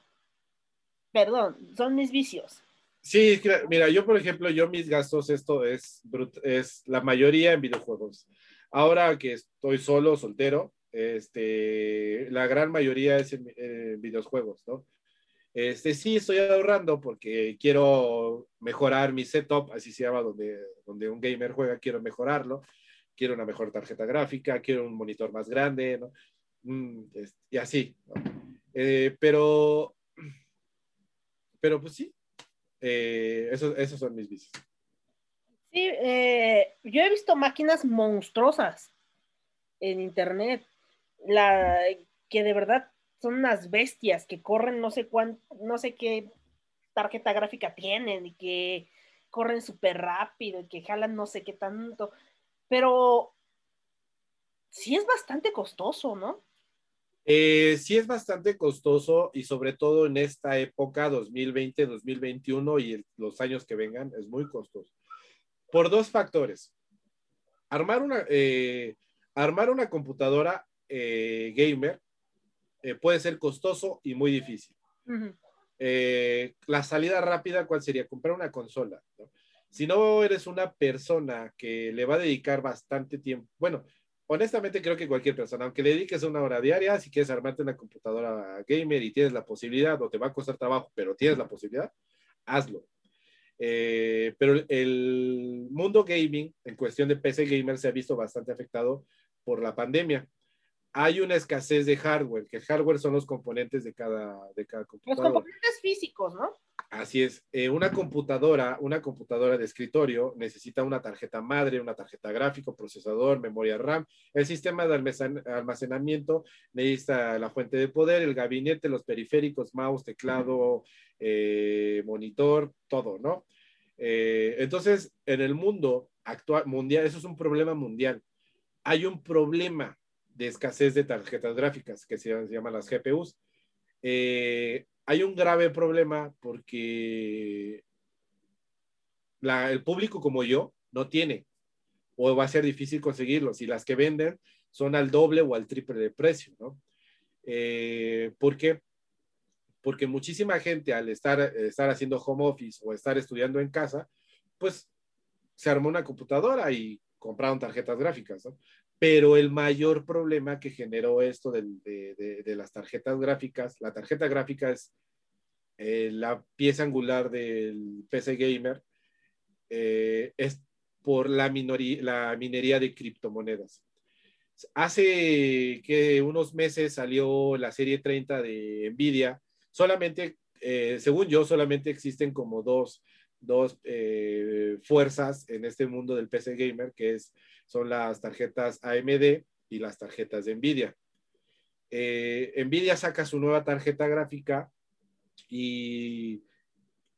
Perdón, son mis vicios. Sí, mira, yo por ejemplo, yo mis gastos, esto es, es la mayoría en videojuegos. Ahora que estoy solo, soltero, este, la gran mayoría es en, en videojuegos, ¿no? Este, sí, estoy ahorrando porque quiero mejorar mi setup, así se llama, donde, donde un gamer juega, quiero mejorarlo, quiero una mejor tarjeta gráfica, quiero un monitor más grande, ¿no? Mm, es- y así, ¿no? Eh, pero, pero pues sí, eh, esos, esos son mis vicios. Sí, eh, yo he visto máquinas monstruosas en internet, la, que de verdad son unas bestias que corren no sé cuán, no sé qué tarjeta gráfica tienen y que corren súper rápido y que jalan no sé qué tanto, pero sí es bastante costoso, ¿no? Eh, sí es bastante costoso y sobre todo en esta época 2020, 2021 y el- los años que vengan es muy costoso. Por dos factores. Armar una, eh, armar una computadora eh, gamer puede ser costoso y muy difícil. La salida rápida, ¿cuál sería? Comprar una consola. ¿no? Si no eres una persona que le va a dedicar bastante tiempo, bueno, honestamente creo que cualquier persona, aunque le dediques una hora diaria, si quieres armarte una computadora gamer y tienes la posibilidad, o te va a costar trabajo, pero tienes la posibilidad, hazlo. Eh, pero el- mundo gaming, en cuestión de PC gamer, se ha visto bastante afectado por la pandemia. Hay una escasez de hardware, que el hardware son los componentes de cada, de cada Los computadora. componentes físicos, ¿no? Así es. Eh, una computadora, una computadora de escritorio necesita una tarjeta madre, una tarjeta gráfica, procesador, memoria RAM. El sistema de almacen- almacenamiento necesita la fuente de poder, el gabinete, los periféricos, mouse, teclado, eh, monitor, todo, ¿no? Eh, entonces, en el mundo actual, mundial, eso es un problema mundial. Hay un problema de escasez de tarjetas gráficas que se, se llaman las GPUs. Eh, hay un grave problema porque el público como yo no tiene o va a ser difícil conseguirlos y las que venden son al doble o al triple de precio, ¿no? Eh, ¿Por qué? Porque muchísima gente al estar, estar haciendo home office o estar estudiando en casa, pues se armó una computadora y compraron tarjetas gráficas. Pero el mayor problema que generó esto del- de, de- de las tarjetas gráficas, la tarjeta gráfica es eh, la pieza angular del PC Gamer, eh, es por la, minori- la minería de criptomonedas. Hace que unos meses salió la serie 30 de Nvidia. Solamente, eh, según yo, solamente existen como dos, dos eh, fuerzas en este mundo del PC Gamer, que es, son las tarjetas AMD y las tarjetas de Nvidia. Eh, Nvidia saca su nueva tarjeta gráfica y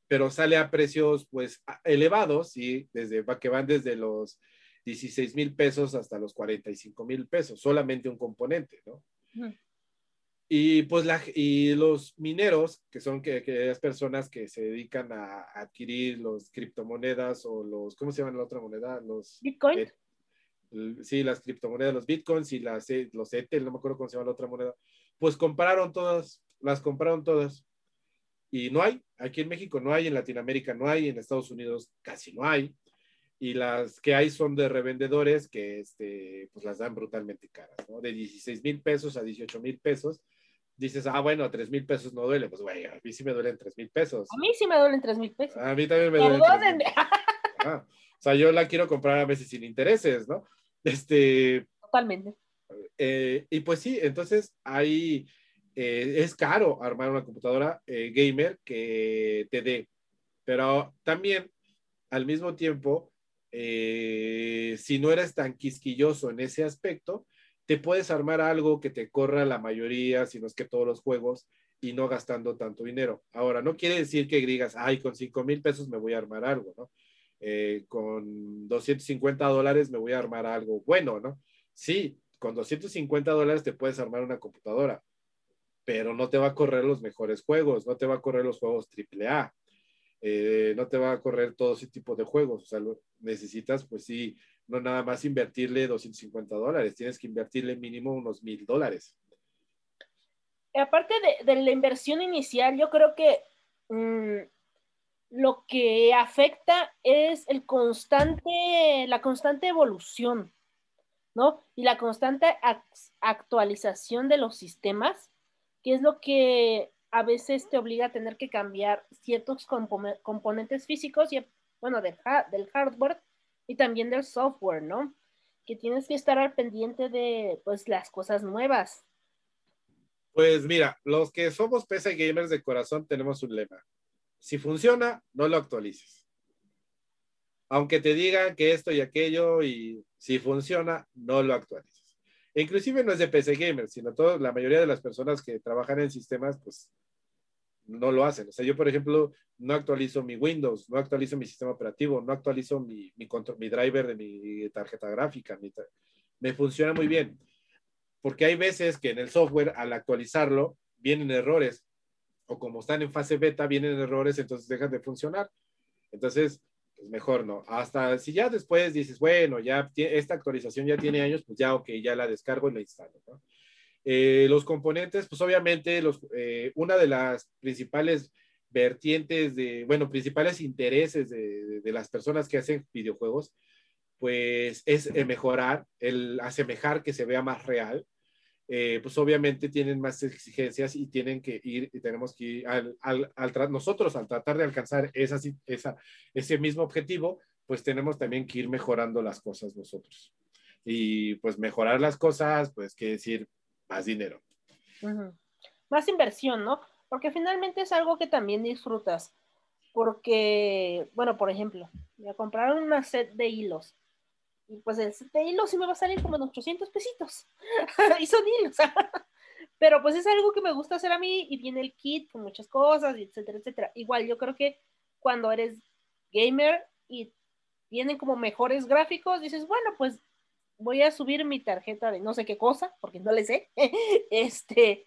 pero sale a precios pues elevados, ¿sí? Desde, que van desde los 16 mil pesos hasta los 45 mil pesos, solamente un componente, ¿no? Y pues la, y los mineros, que son que, aquellas personas que se dedican a adquirir los criptomonedas o los, ¿cómo se llama la otra moneda? Los, Bitcoin. l- sí, las criptomonedas, los bitcoins y las, eh, los Ethel, no me acuerdo cómo se llama la otra moneda, pues compraron todas, las compraron todas. Y no hay, aquí en México no hay, en Latinoamérica no hay, en Estados Unidos casi no hay. Y las que hay son de revendedores que este, pues las dan brutalmente caras, ¿no? De 16 mil pesos a 18 mil pesos. Dices, ah, bueno, 3 mil pesos no duele. Pues, güey, a mí sí me duelen 3 mil pesos. A mí sí me duelen tres mil pesos. A mí también me duelen. 3,000 Perdónenme. O sea, yo la quiero comprar a veces sin intereses, ¿no? Este, Totalmente. eh, y pues sí, entonces ahí eh, es caro armar una computadora eh, gamer que te dé, pero también al mismo tiempo, eh, si no eres tan quisquilloso en ese aspecto, te puedes armar algo que te corra la mayoría, si no es que todos los juegos, y no gastando tanto dinero. Ahora, no quiere decir que digas, ay, con 5 mil pesos me voy a armar algo, ¿no? Eh, con 250 dólares me voy a armar algo bueno, ¿no? Sí, con 250 dólares te puedes armar una computadora, pero no te va a correr los mejores juegos, no te va a correr los juegos AAA, eh, no te va a correr todo ese tipo de juegos. O sea, necesitas, pues sí, no nada más invertirle 250 dólares, tienes que invertirle mínimo unos mil dólares. aparte de, la inversión inicial, yo creo que mm, lo que afecta es el constante, la constante evolución, ¿no? Y la constante ac- actualización de los sistemas, que es lo que a veces te obliga a tener que cambiar ciertos compo- componentes físicos y, bueno, del, del hardware y también del software, ¿no? Que tienes que estar al pendiente de, pues, las cosas nuevas. Pues mira, los que somos PC gamers de corazón tenemos un lema. Si funciona, no lo actualices. Aunque te digan que esto y aquello y si funciona, no lo actualices. E inclusive no es de PC gamers, sino todo, la mayoría de las personas que trabajan en sistemas, pues no lo hacen. O sea, yo, por ejemplo, no actualizo mi Windows, no actualizo mi sistema operativo, no actualizo mi, mi, control, mi driver de mi tarjeta gráfica. mi me funciona muy bien. Porque hay veces que en el software, al actualizarlo, vienen errores. O como están en fase beta, vienen errores, entonces dejan de funcionar. Entonces, pues mejor no. Hasta si ya después dices, bueno, ya esta actualización ya tiene años, pues ya, ok, ya la descargo y la instalo. ¿no? Eh, los componentes, pues obviamente, los, eh, una de las principales vertientes de, bueno, principales intereses de, de- las personas que hacen videojuegos, pues es eh, mejorar, el asemejar que se vea más real. Pues obviamente tienen más exigencias y tienen que ir, y tenemos que ir al, al, al nosotros al tratar de alcanzar esa, esa, ese mismo objetivo, pues tenemos también que ir mejorando las cosas nosotros. Y pues mejorar las cosas, pues quiere decir más dinero. Ujú. Más inversión, ¿no? Porque finalmente es algo que también disfrutas. Porque, bueno, por ejemplo, voy a comprar una set de hilos. Y pues el set de hilos sí me va a salir como en 800 pesitos. y son hilos. Pero pues es algo que me gusta hacer a mí y viene el kit con muchas cosas, etcétera, etcétera. Igual yo creo que cuando eres gamer y vienen como mejores gráficos, dices, bueno, pues voy a subir mi tarjeta de no sé qué cosa, porque no le sé, este,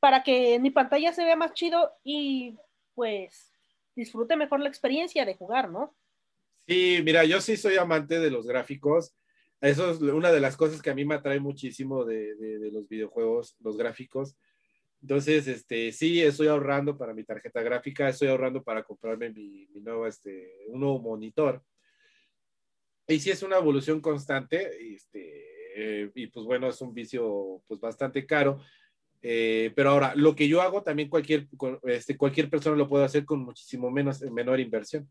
para que mi pantalla se vea más chido y pues disfrute mejor la experiencia de jugar, ¿no? Sí, mira, yo sí soy amante de los gráficos. Eso es una de las cosas que a mí me atrae muchísimo de, de, los videojuegos, los gráficos. Entonces, este, sí, estoy ahorrando para mi tarjeta gráfica, estoy ahorrando para comprarme mi, este, un nuevo monitor. Y sí es una evolución constante, este, eh, y pues bueno, es un vicio pues bastante caro. Eh, pero ahora, lo que yo hago también cualquier, este, cualquier persona lo puede hacer con muchísimo menos, menor inversión.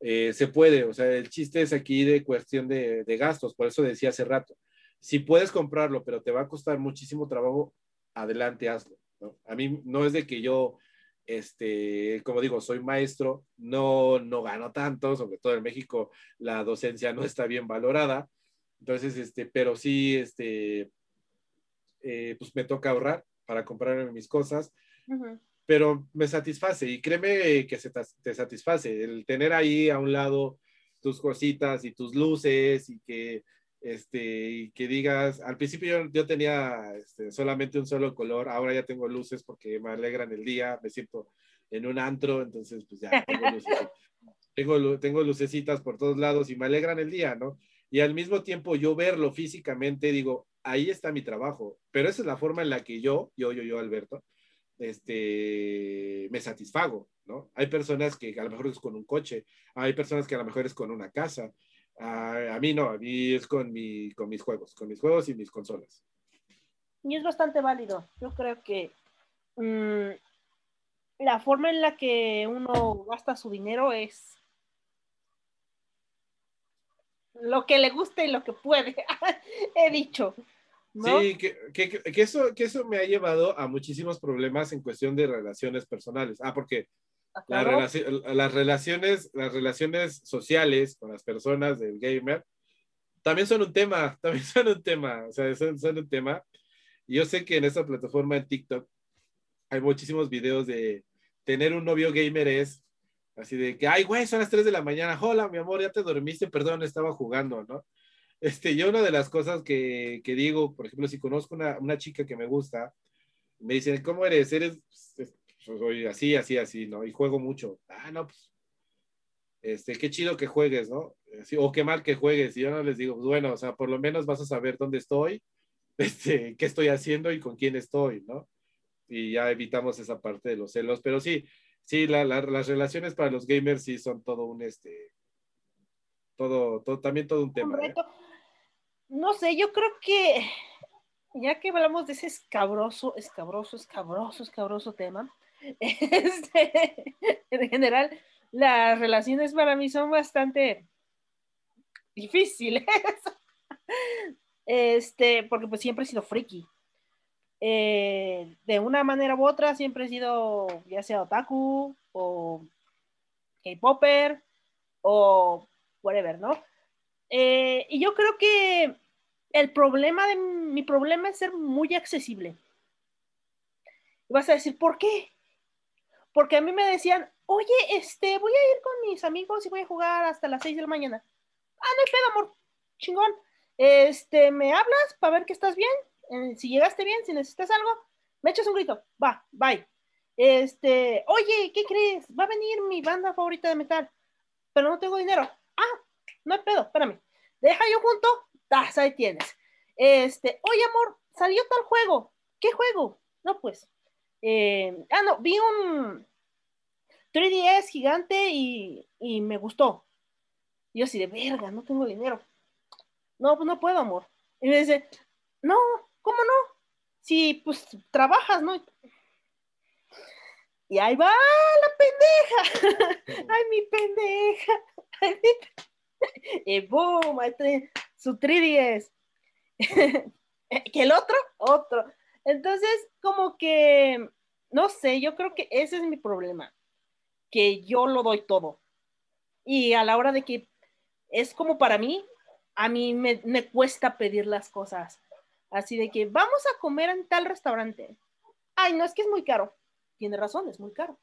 Eh, se puede, o sea, el chiste es aquí de cuestión de, de gastos, por eso decía hace rato. Si puedes comprarlo, pero te va a costar muchísimo trabajo, adelante, hazlo. ¿no? A mí no es de que yo, este, como digo, soy maestro, no, no gano tanto, sobre todo en México la docencia no está bien valorada. Entonces, este, pero sí, este, eh, pues me toca ahorrar para comprarme mis cosas, pero me satisface y créeme que se te satisface el tener ahí a un lado tus cositas y tus luces y que este y que digas al principio yo, yo tenía este, solamente un solo color ahora ya tengo luces porque me alegran el día me siento en un antro entonces pues ya tengo luces tengo, tengo lucecitas por todos lados y me alegran el día no y al mismo tiempo yo verlo físicamente digo ahí está mi trabajo pero esa es la forma en la que yo yo yo yo Alberto este, me satisfago, ¿no? Hay personas que a lo mejor es con un coche, hay personas que a lo mejor es con una casa, a, a mí no, a mí es con, mi, con mis juegos, con mis juegos y mis consolas. Y es bastante válido. Yo creo que mm, la forma en la que uno gasta su dinero es lo que le gusta y lo que puede. He dicho. ¿no? Sí, que, que, que eso, que eso me ha llevado a muchísimos problemas en cuestión de relaciones personales. Ah, porque la relación- las relaciones, las relaciones sociales con las personas del gamer también son un tema, también son un tema, o sea, son, son un tema. Yo sé que en esta plataforma en TikTok hay muchísimos videos de tener un novio gamer es así de que, ay, güey, son las 3 de la mañana, hola, mi amor, ya te dormiste, perdón, estaba jugando, ¿no? Este, yo una de las cosas que, que digo, por ejemplo, si conozco una, una chica que me gusta, me dicen, ¿cómo eres? Eres, soy así, así, así, ¿no? Y juego mucho. Ah, no, pues, este, qué chido que juegues, ¿no? O qué mal que juegues. Y yo no les digo, pues bueno, o sea, por lo menos vas a saber dónde estoy, este, qué estoy haciendo y con quién estoy, ¿no? Y ya evitamos esa parte de los celos. Pero sí, sí, la, la, las relaciones para los gamers sí son todo un, este, todo, todo también todo un tema. ¿eh? No sé, yo creo que ya que hablamos de ese escabroso, escabroso, escabroso, escabroso tema, este, en general, las relaciones para mí son bastante difíciles. Este, porque pues siempre he sido friki. Eh, de una manera u otra siempre he sido ya sea otaku o K-popper o whatever, ¿no? Eh, y yo creo que el problema de mi problema es ser muy accesible. Y vas a decir, ¿por qué? Porque a mí me decían, oye, este, voy a ir con mis amigos y voy a jugar hasta las 6 de la mañana. Ah, no hay pedo, amor. Chingón. Este, ¿me hablas para ver que estás bien? Eh, si llegaste bien, si necesitas algo, me echas un grito. Va, bye. Este, oye, ¿qué crees? Va a venir mi banda favorita de metal, pero no tengo dinero. Ah, no hay pedo, espérame. Deja yo junto, tas, ahí tienes. Este, oye, amor, salió tal juego. ¿Qué juego? No, pues. eh, ah, no, vi un 3DS gigante y, y me gustó. Yo así de verga, no tengo dinero. No, pues no puedo, amor. Y me dice, no, ¿cómo no? Si pues trabajas, ¿no? Y ahí va la pendeja. Ay, mi pendeja. Y boom, su 3DS. que el otro, otro. Entonces, como que, no sé, yo creo que ese es mi problema. Que yo lo doy todo. Y a la hora de que es como para mí, a mí me, me cuesta pedir las cosas. Así de que vamos a comer en tal restaurante. Ay, no es que es muy caro. Tiene razón, es muy caro.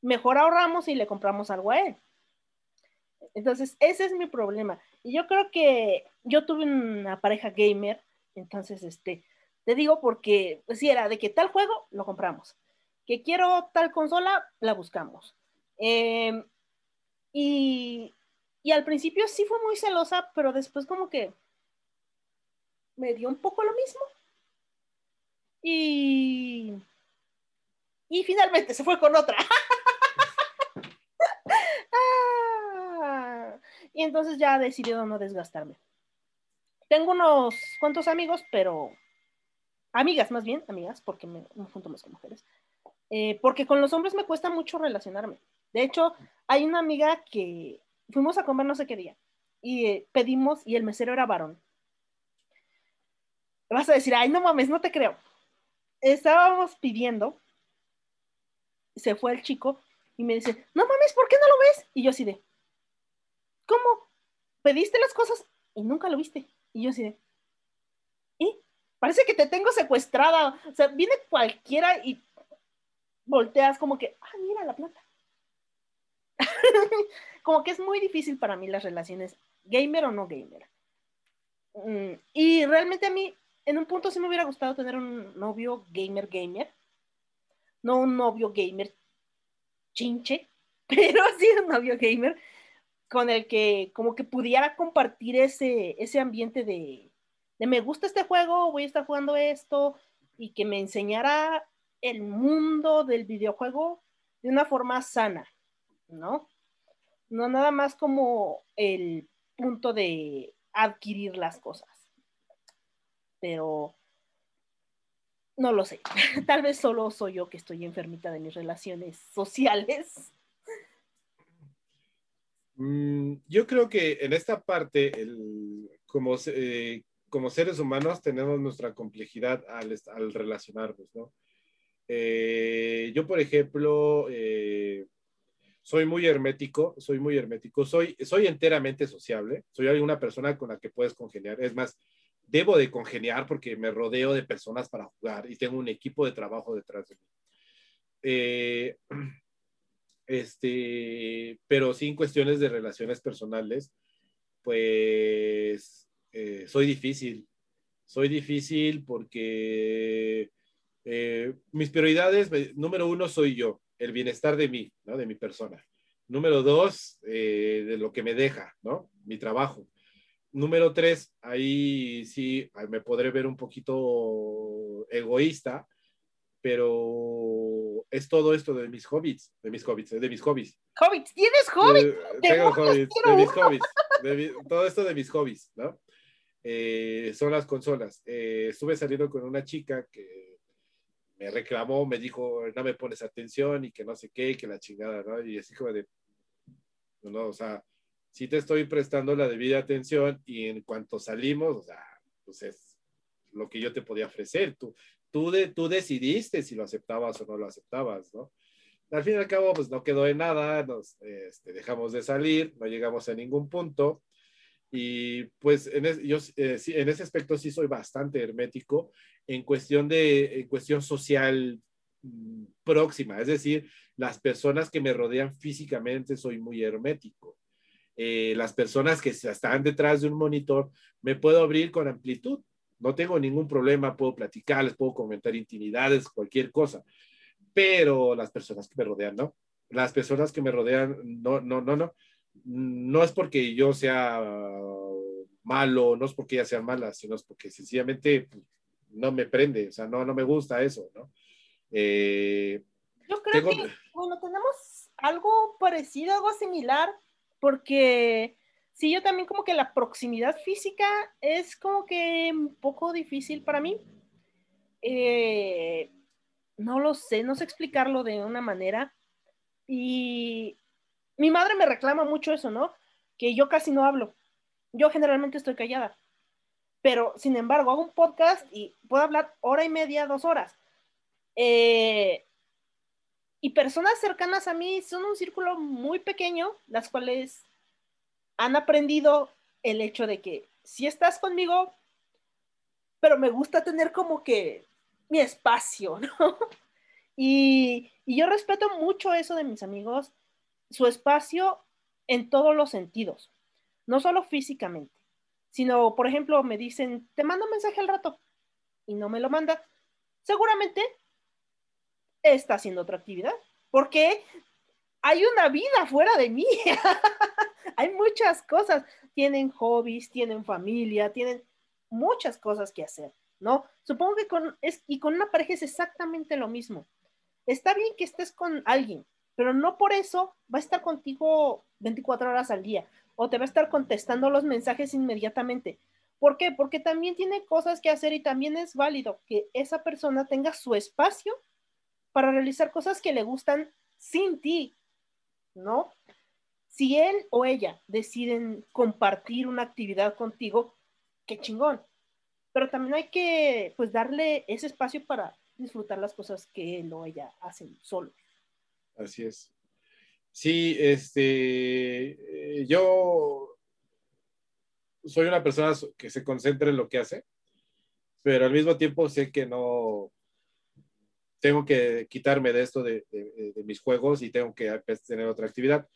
Mejor ahorramos y le compramos algo a él. Entonces, ese es mi problema. Y yo creo que yo tuve una pareja gamer, entonces, este, te digo porque, si era de que tal juego, lo compramos. Que quiero tal consola, la buscamos. Eh, y, y al principio sí fue muy celosa, pero después como que me dio un poco lo mismo. Y, y finalmente se fue con otra. Ah, y entonces ya decidido no desgastarme. Tengo unos cuantos amigos, pero amigas más bien, amigas, porque me, me junto más con mujeres. Eh, porque con los hombres me cuesta mucho relacionarme. De hecho, hay una amiga que fuimos a comer no sé qué día y eh, pedimos y el mesero era varón. Vas a decir, ay, no mames, no te creo. Estábamos pidiendo, se fue el chico y me dice, no mames, ¿por qué no lo ves? Y yo así de, ¿cómo? ¿Pediste las cosas y nunca lo viste? Y yo así de, ¿y? Parece que te tengo secuestrada. O sea, viene cualquiera y volteas como que, ah, mira la planta. como que es muy difícil para mí las relaciones, gamer o no gamer. Mm, y realmente a mí, en un punto sí me hubiera gustado tener un novio gamer gamer, no un novio gamer chinche, pero sí un novio gamer con el que como que pudiera compartir ese, ese ambiente de, de me gusta este juego, voy a estar jugando esto, y que me enseñara el mundo del videojuego de una forma sana, ¿no? No nada más como el punto de adquirir las cosas. Pero no lo sé. Tal vez solo soy yo que estoy enfermita de mis relaciones sociales. Mm, yo creo que en esta parte, como, eh, como seres humanos, tenemos nuestra complejidad al, al relacionarnos, ¿no? Eh, yo, por ejemplo, eh, soy muy hermético, soy muy hermético, soy, soy enteramente sociable, soy una persona con la que puedes congeniar. Es más, debo de congeniar porque me rodeo de personas para jugar y tengo un equipo de trabajo detrás de mí. Eh, este, pero sin cuestiones de relaciones personales, pues eh, soy difícil. Soy difícil porque eh, mis prioridades, me- número uno, soy yo, el bienestar de mí, ¿no? De mi persona. Número dos, eh, de lo que me deja, ¿no? Mi trabajo. Número tres, ahí sí me podré ver un poquito egoísta, pero es todo esto de mis hobbies, de mis hobbies, de mis hobbies. Hobbit, ¿tienes Hobbit? Eh, tengo hobbies, de mis hobbies, de mi- todo esto de mis hobbies, ¿no? eh, son las consolas. Eh, estuve saliendo con una chica que me reclamó, me dijo, no me pones atención y que no sé qué, que la chingada, ¿no? Y así como de, no, o sea, sí te estoy prestando la debida atención y en cuanto salimos, o sea, pues es lo que yo te podía ofrecer. Tú, tú, de, tú decidiste si lo aceptabas o no lo aceptabas, ¿no? Al fin y al cabo, pues no quedó en nada, nos este, dejamos de salir, no llegamos a ningún punto. Y pues en, es- eh, en ese aspecto sí soy bastante hermético en cuestión de en cuestión social mm, próxima, es decir, las personas que me rodean físicamente soy muy hermético. Eh, las personas que están detrás de un monitor me puedo abrir con amplitud, no tengo ningún problema, puedo platicar, les puedo comentar intimidades, cualquier cosa, pero las personas que me rodean, no. Las personas que me rodean, no, no, no, no. No es porque yo sea malo, no es porque ellas sean malas, sino es porque sencillamente pues, no me prende, o sea, no, no me gusta eso, ¿no? Eh, Yo creo tengo- que, bueno, tenemos algo parecido, algo similar, porque sí, yo también como que la proximidad física es como que un poco difícil para mí. Eh, no lo sé, no sé explicarlo de una manera. Y mi madre me reclama mucho eso, ¿no? Que yo casi no hablo. Yo generalmente estoy callada. Pero, sin embargo, hago un podcast y puedo hablar hora y media, dos horas. Eh, y personas cercanas a mí son un círculo muy pequeño, las cuales han aprendido el hecho de que si estás conmigo, pero me gusta tener como que mi espacio, ¿no? Y, y yo respeto mucho eso de mis amigos, su espacio en todos los sentidos, no solo físicamente, sino, por ejemplo, me dicen, te mando un mensaje al rato y no me lo manda. Seguramente está haciendo otra actividad, porque hay una vida fuera de mí. hay muchas cosas. Tienen hobbies, tienen familia, tienen muchas cosas que hacer, ¿no? Supongo que con, es, y con una pareja es exactamente lo mismo. Está bien que estés con alguien, pero no por eso va a estar contigo 24 horas al día o te va a estar contestando los mensajes inmediatamente. ¿Por qué? Porque también tiene cosas que hacer y también es válido que esa persona tenga su espacio para realizar cosas que le gustan sin ti, ¿no? Si él o ella deciden compartir una actividad contigo, qué chingón. Pero también hay que, pues, darle ese espacio para disfrutar las cosas que él o ella hacen solo. Así es. Sí, este, eh, yo soy una persona que se concentra en lo que hace, pero al mismo tiempo sé que no tengo que quitarme de esto de, mis juegos y tengo que tener otra actividad.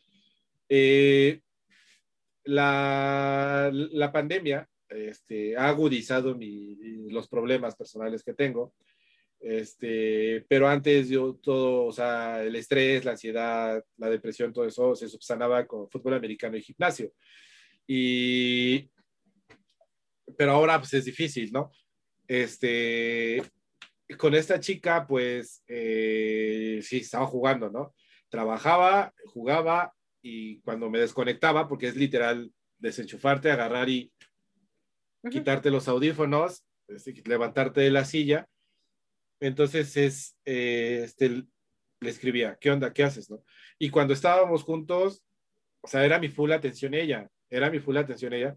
Eh, la, la pandemia este, ha agudizado los problemas personales que tengo. Este, pero antes yo todo, o sea, el estrés, la ansiedad, la depresión, todo eso se subsanaba con fútbol americano y gimnasio. Y, pero ahora pues es difícil, ¿no? Este, con esta chica, pues eh, sí, estaba jugando, ¿no? Trabajaba, jugaba y cuando me desconectaba, porque es literal desenchufarte, agarrar y Ujú. quitarte los audífonos, este, levantarte de la silla. Entonces es, eh, este, le escribía, ¿qué onda? ¿Qué haces? Y cuando estábamos juntos, o sea, era mi full atención ella, era mi full atención ella,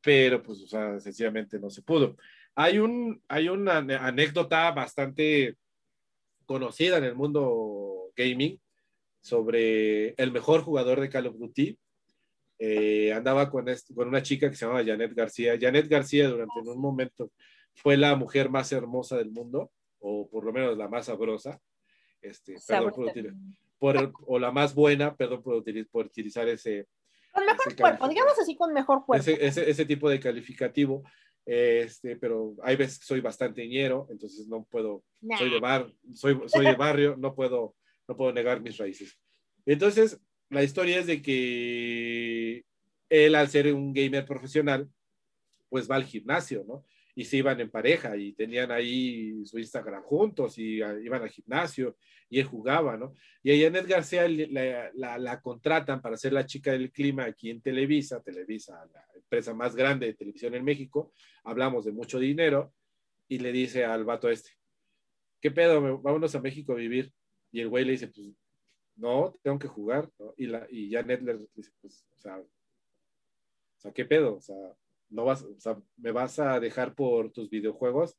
pero pues, o sea, sencillamente no se pudo. Hay, un, hay una anécdota bastante conocida en el mundo gaming sobre el mejor jugador de Call of Duty. Eh, andaba con, con una chica que se llamaba Janet García. Janet García durante un momento fue la mujer más hermosa del mundo, o por lo menos la más sabrosa. Este, perdón por Sabrosita. util- por- o la más buena, perdón por, util- por utilizar ese, Con mejor ese cuerpo, digamos así, con mejor cuerpo. ese, ese, ese tipo de calificativo. Este, pero hay veces que soy bastante ñero, entonces no puedo Nah. soy de bar, soy, soy de barrio, no puedo, no puedo negar mis raíces. Entonces, la historia es de que él, al ser un gamer profesional, pues va al gimnasio, ¿no? Y se iban en pareja y tenían ahí su Instagram juntos y a- iban al gimnasio y él jugaba, ¿no? Y a Janet García la, la- contratan para ser la chica del clima aquí en Televisa, Televisa, la empresa más grande de televisión en México, hablamos de mucho dinero, y le dice al vato este, ¿qué pedo? Vámonos a México a vivir. Y el güey le dice, pues, no, tengo que jugar. Y, la, y Janet le dice, pues, o sea, o sea, ¿qué pedo? O sea, no vas, o sea, me vas a dejar por tus videojuegos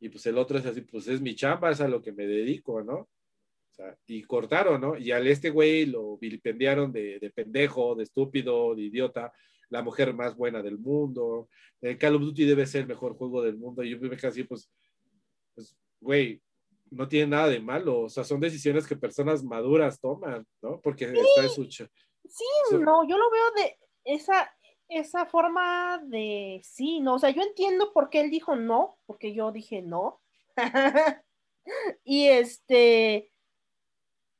y pues el otro es así, pues es mi chamba, es a lo que me dedico, ¿no? O sea, y cortaron, ¿no? Y al este güey lo vilipendiaron de, de pendejo, de estúpido, de idiota, la mujer más buena del mundo, el Call of Duty debe ser el mejor juego del mundo, y yo me quedé así, pues, pues, güey, no tiene nada de malo, o sea, son decisiones que personas maduras toman, ¿no? Porque está en su... Sí, Sí. no, yo lo veo de esa, esa forma de sí, no, o sea, yo entiendo por qué él dijo no, porque yo dije no. y este,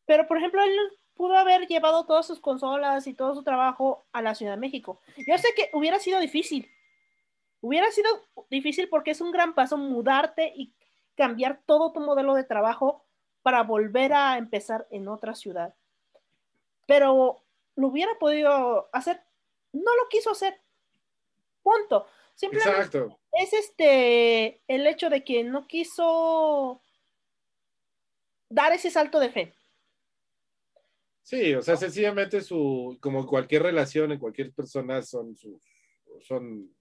pero por ejemplo, él pudo haber llevado todas sus consolas y todo su trabajo a la Ciudad de México. Yo sé que hubiera sido difícil, hubiera sido difícil porque es un gran paso mudarte y cambiar todo tu modelo de trabajo para volver a empezar en otra ciudad. Pero lo hubiera podido hacer, no lo quiso hacer. Punto. Simplemente Exacto. es este el hecho de que no quiso dar ese salto de fe. Sí, o sea, sencillamente su, como cualquier relación en cualquier persona son sus, son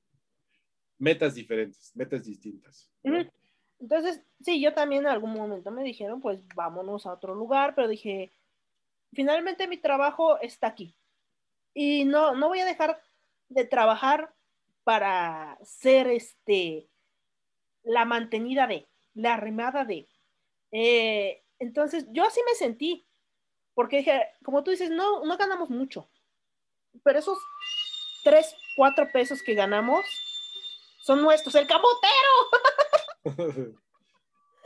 metas diferentes, metas distintas. Entonces, sí, yo también en algún momento me dijeron, pues vámonos a otro lugar, pero dije, finalmente mi trabajo está aquí. Y no, no voy a dejar de trabajar para ser este la mantenida de, la arrimada de. Eh, entonces, yo así me sentí, porque dije, como tú dices, no, no ganamos mucho, pero esos tres, cuatro pesos que ganamos son nuestros. El camotero.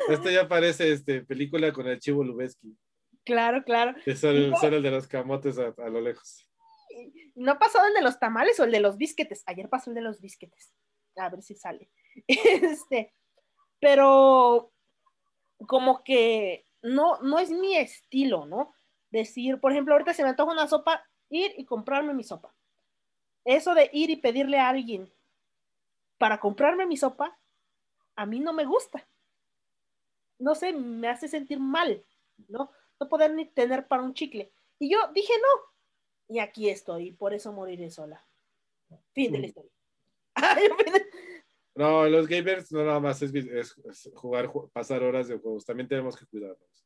Esto ya parece este, película con el Chivo Lubeski, Claro, claro. que son, son el de los camotes a, a lo lejos. No ha pasado el de los tamales o el de los bisquetes. Ayer pasó el de los bisquetes. A ver si sale. Este, pero como que no, no es mi estilo, ¿no? Decir, por ejemplo, ahorita se me antoja una sopa, ir y comprarme mi sopa. Eso de ir y pedirle a alguien para comprarme mi sopa, a mí no me gusta. No sé, me hace sentir mal, ¿no? No poder ni tener para un chicle. Y yo dije no, y aquí estoy, por eso moriré sola. Fin de la historia. No, los gamers no nada más es, es- es jugar, ju- pasar horas de juegos, también tenemos que cuidarnos.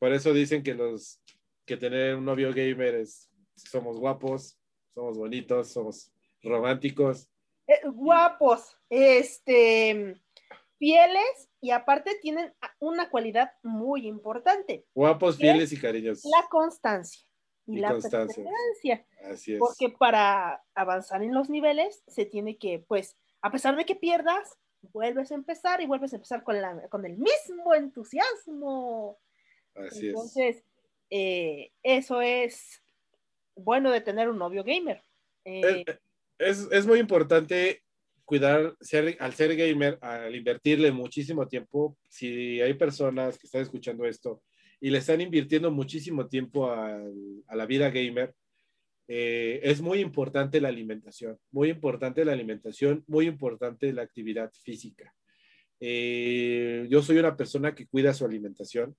Por eso dicen que los que tener un novio gamer es somos guapos, somos bonitos, somos románticos. Eh, guapos, este, fieles y aparte tienen una cualidad muy importante, Guapos, fieles y cariñosos. la constancia y, Y la constancia. perseverancia. Así es. Porque para avanzar en los niveles se tiene que, pues, a pesar de que pierdas, vuelves a empezar y vuelves a empezar con, la, con el mismo entusiasmo. Así es. Entonces, eh, eso es bueno de tener un novio gamer. Eh, Es, es- es muy importante cuidar, ser, al ser gamer, al invertirle muchísimo tiempo, si hay personas que están escuchando esto y le están invirtiendo muchísimo tiempo al- a la vida gamer, eh, es muy importante la alimentación, muy importante la alimentación, muy importante la actividad física. Eh, yo soy una persona que cuida su alimentación.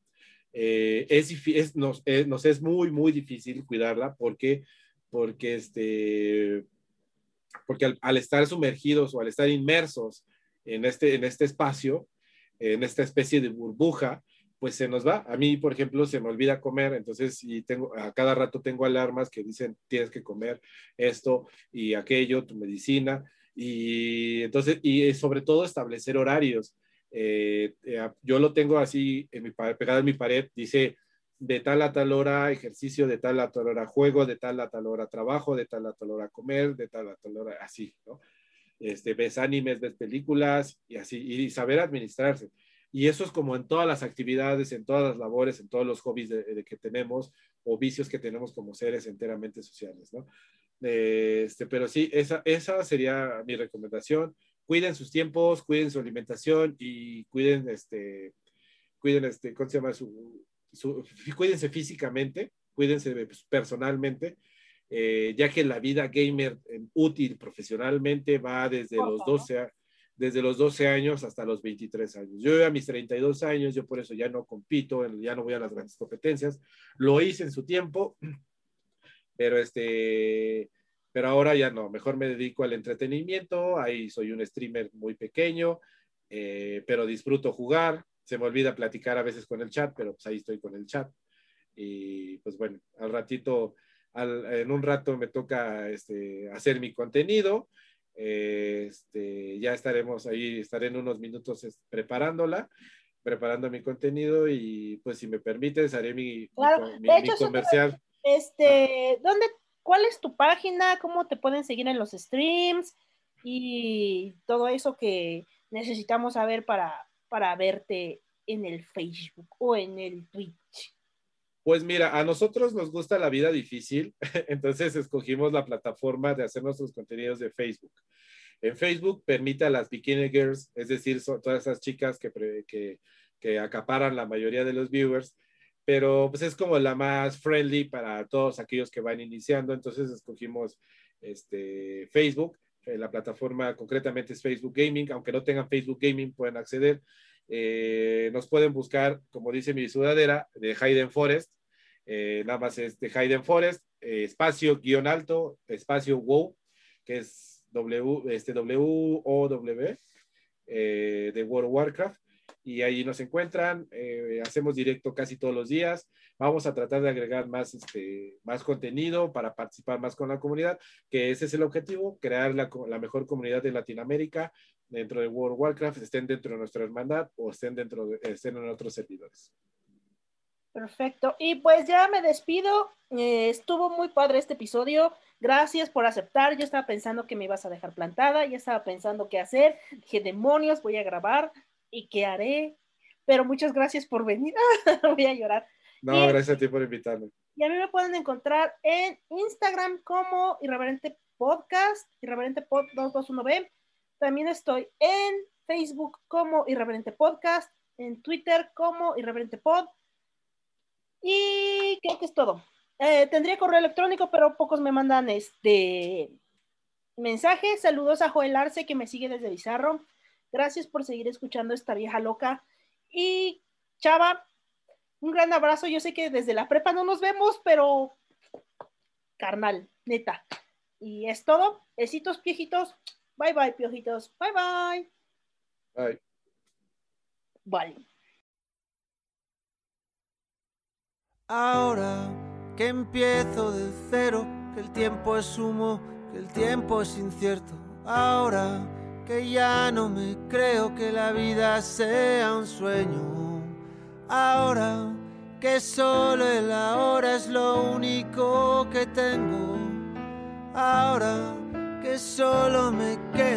Eh, es, es- nos, eh, nos es muy, muy difícil cuidarla porque, porque, este, porque al, al estar sumergidos o al estar inmersos en este, en este espacio, en esta especie de burbuja, pues se nos va. A mí, por ejemplo, se me olvida comer, entonces y tengo, a cada rato tengo alarmas que dicen tienes que comer esto y aquello, tu medicina, y entonces, y sobre todo establecer horarios. Eh, eh, yo lo tengo así en mi, pegado en mi pared, dice de tal a tal hora ejercicio, de tal a tal hora juego, de tal a tal hora trabajo, de tal a tal hora comer, de tal a tal hora así, ¿no? Este, ves animes, ves películas y así, y saber administrarse. Y eso es como en todas las actividades, en todas las labores, en todos los hobbies de, de que tenemos o vicios que tenemos como seres enteramente sociales, ¿no? Eh, Este, pero sí, esa, esa sería mi recomendación. cuiden sus tiempos, cuiden su alimentación y cuiden este, cuiden este, ¿cómo se llama? Su, su- cuídense físicamente, cuídense pues, personalmente, eh, ya que la vida gamer eh, útil profesionalmente va desde los 12 a- desde los 12 años hasta los 23 años. Yo a mis 32 años, yo por eso ya no compito, ya no voy a las grandes competencias. Lo hice en su tiempo, pero este, pero ahora ya no, mejor me dedico al entretenimiento, ahí soy un streamer muy pequeño, eh, pero disfruto jugar, se me olvida platicar a veces con el chat, pero pues ahí estoy con el chat. Y pues bueno, al ratito, al- en un rato me toca este, hacer mi contenido. Eh, este, ya estaremos ahí, estaré en unos minutos preparándola, preparando mi contenido y pues si me permites haré mi, Claro, mi- mi- de mi hecho, comercial. Este, ¿dónde, cuál es tu página? ¿Cómo te pueden seguir en los streams? Y todo eso que necesitamos saber para, para verte en el Facebook o en el Twitch. Pues mira, a nosotros nos gusta la vida difícil, entonces escogimos la plataforma de hacer nuestros contenidos de Facebook. En Facebook permite a las bikini girls, es decir, todas esas chicas que, que acaparan la mayoría de los viewers, pero pues es como la más friendly para todos aquellos que van iniciando, entonces escogimos este, Facebook, eh, la plataforma concretamente es Facebook Gaming, aunque no tengan Facebook Gaming pueden acceder. Eh, nos pueden buscar, como dice mi sudadera, de Hayden Forest, eh, nada más es de Hayden Forest, eh, espacio guion alto, espacio WoW, que es W, este, W-O-W, eh, de World of Warcraft, y ahí nos encuentran, eh, hacemos directo casi todos los días, vamos a tratar de agregar más, este, más contenido para participar más con la comunidad, que ese es el objetivo, crear la, la mejor comunidad de Latinoamérica dentro de World of Warcraft, estén dentro de nuestra hermandad o estén dentro de, estén en otros servidores. Perfecto. Y pues ya me despido. Eh, estuvo muy padre este episodio. Gracias por aceptar. Yo estaba pensando que me ibas a dejar plantada. Ya estaba pensando qué hacer. Dije, demonios, voy a grabar. ¿Y qué haré? Pero muchas gracias por venir. voy a llorar. No, gracias a ti por invitarme. Y a mí me pueden encontrar en Instagram como Irreverente Podcast, Irreverente Pod 221B. También estoy en Facebook como Irreverente Podcast, en Twitter como Irreverente Pod. Y creo que es todo. Eh, tendría correo electrónico, pero pocos me mandan este mensaje. Saludos a Joel Arce que me sigue desde Bizarro. Gracias por seguir escuchando esta vieja loca. Y Chava, un gran abrazo. Yo sé que desde la prepa no nos vemos, pero carnal, neta. Y es todo. Besitos, piojitos. Bye bye, piojitos. Bye bye. Bye. Vale. Ahora que empiezo de cero, que el tiempo es humo, que el tiempo es incierto. Ahora que ya no me creo que la vida sea un sueño. Ahora que solo el ahora es lo único que tengo. Ahora que solo me queda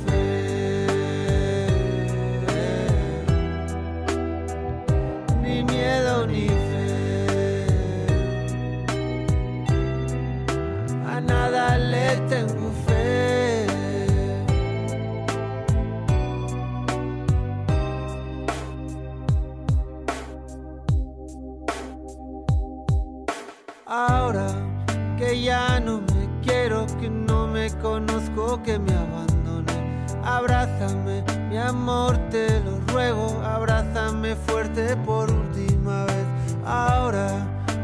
Abrázame, mi amor, te lo ruego. Abrázame fuerte por última vez. Ahora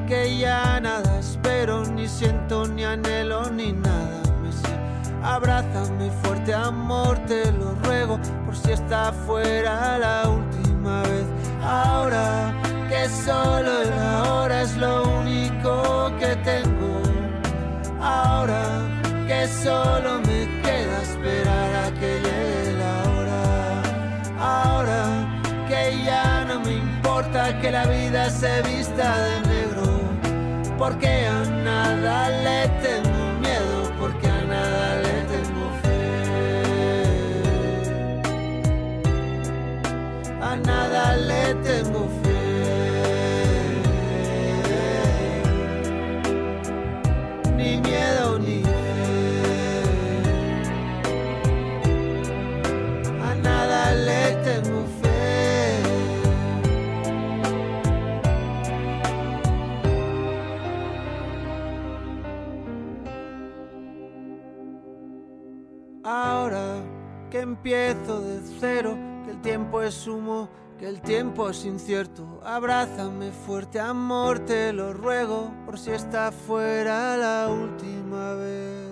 que ya nada espero, ni siento, ni anhelo, ni nada me sé. Abrázame fuerte, amor, te lo ruego, por si está fuera la última vez. Ahora que solo el ahora es lo único que tengo. Ahora que solo me importa que la vida se vista de negro. Porque a nada le tengo miedo, porque a nada le tengo fe. A nada le tengo fe. Empiezo de cero, que el tiempo es humo, que el tiempo es incierto. Abrázame fuerte, amor, te lo ruego, por si esta fuera la última vez.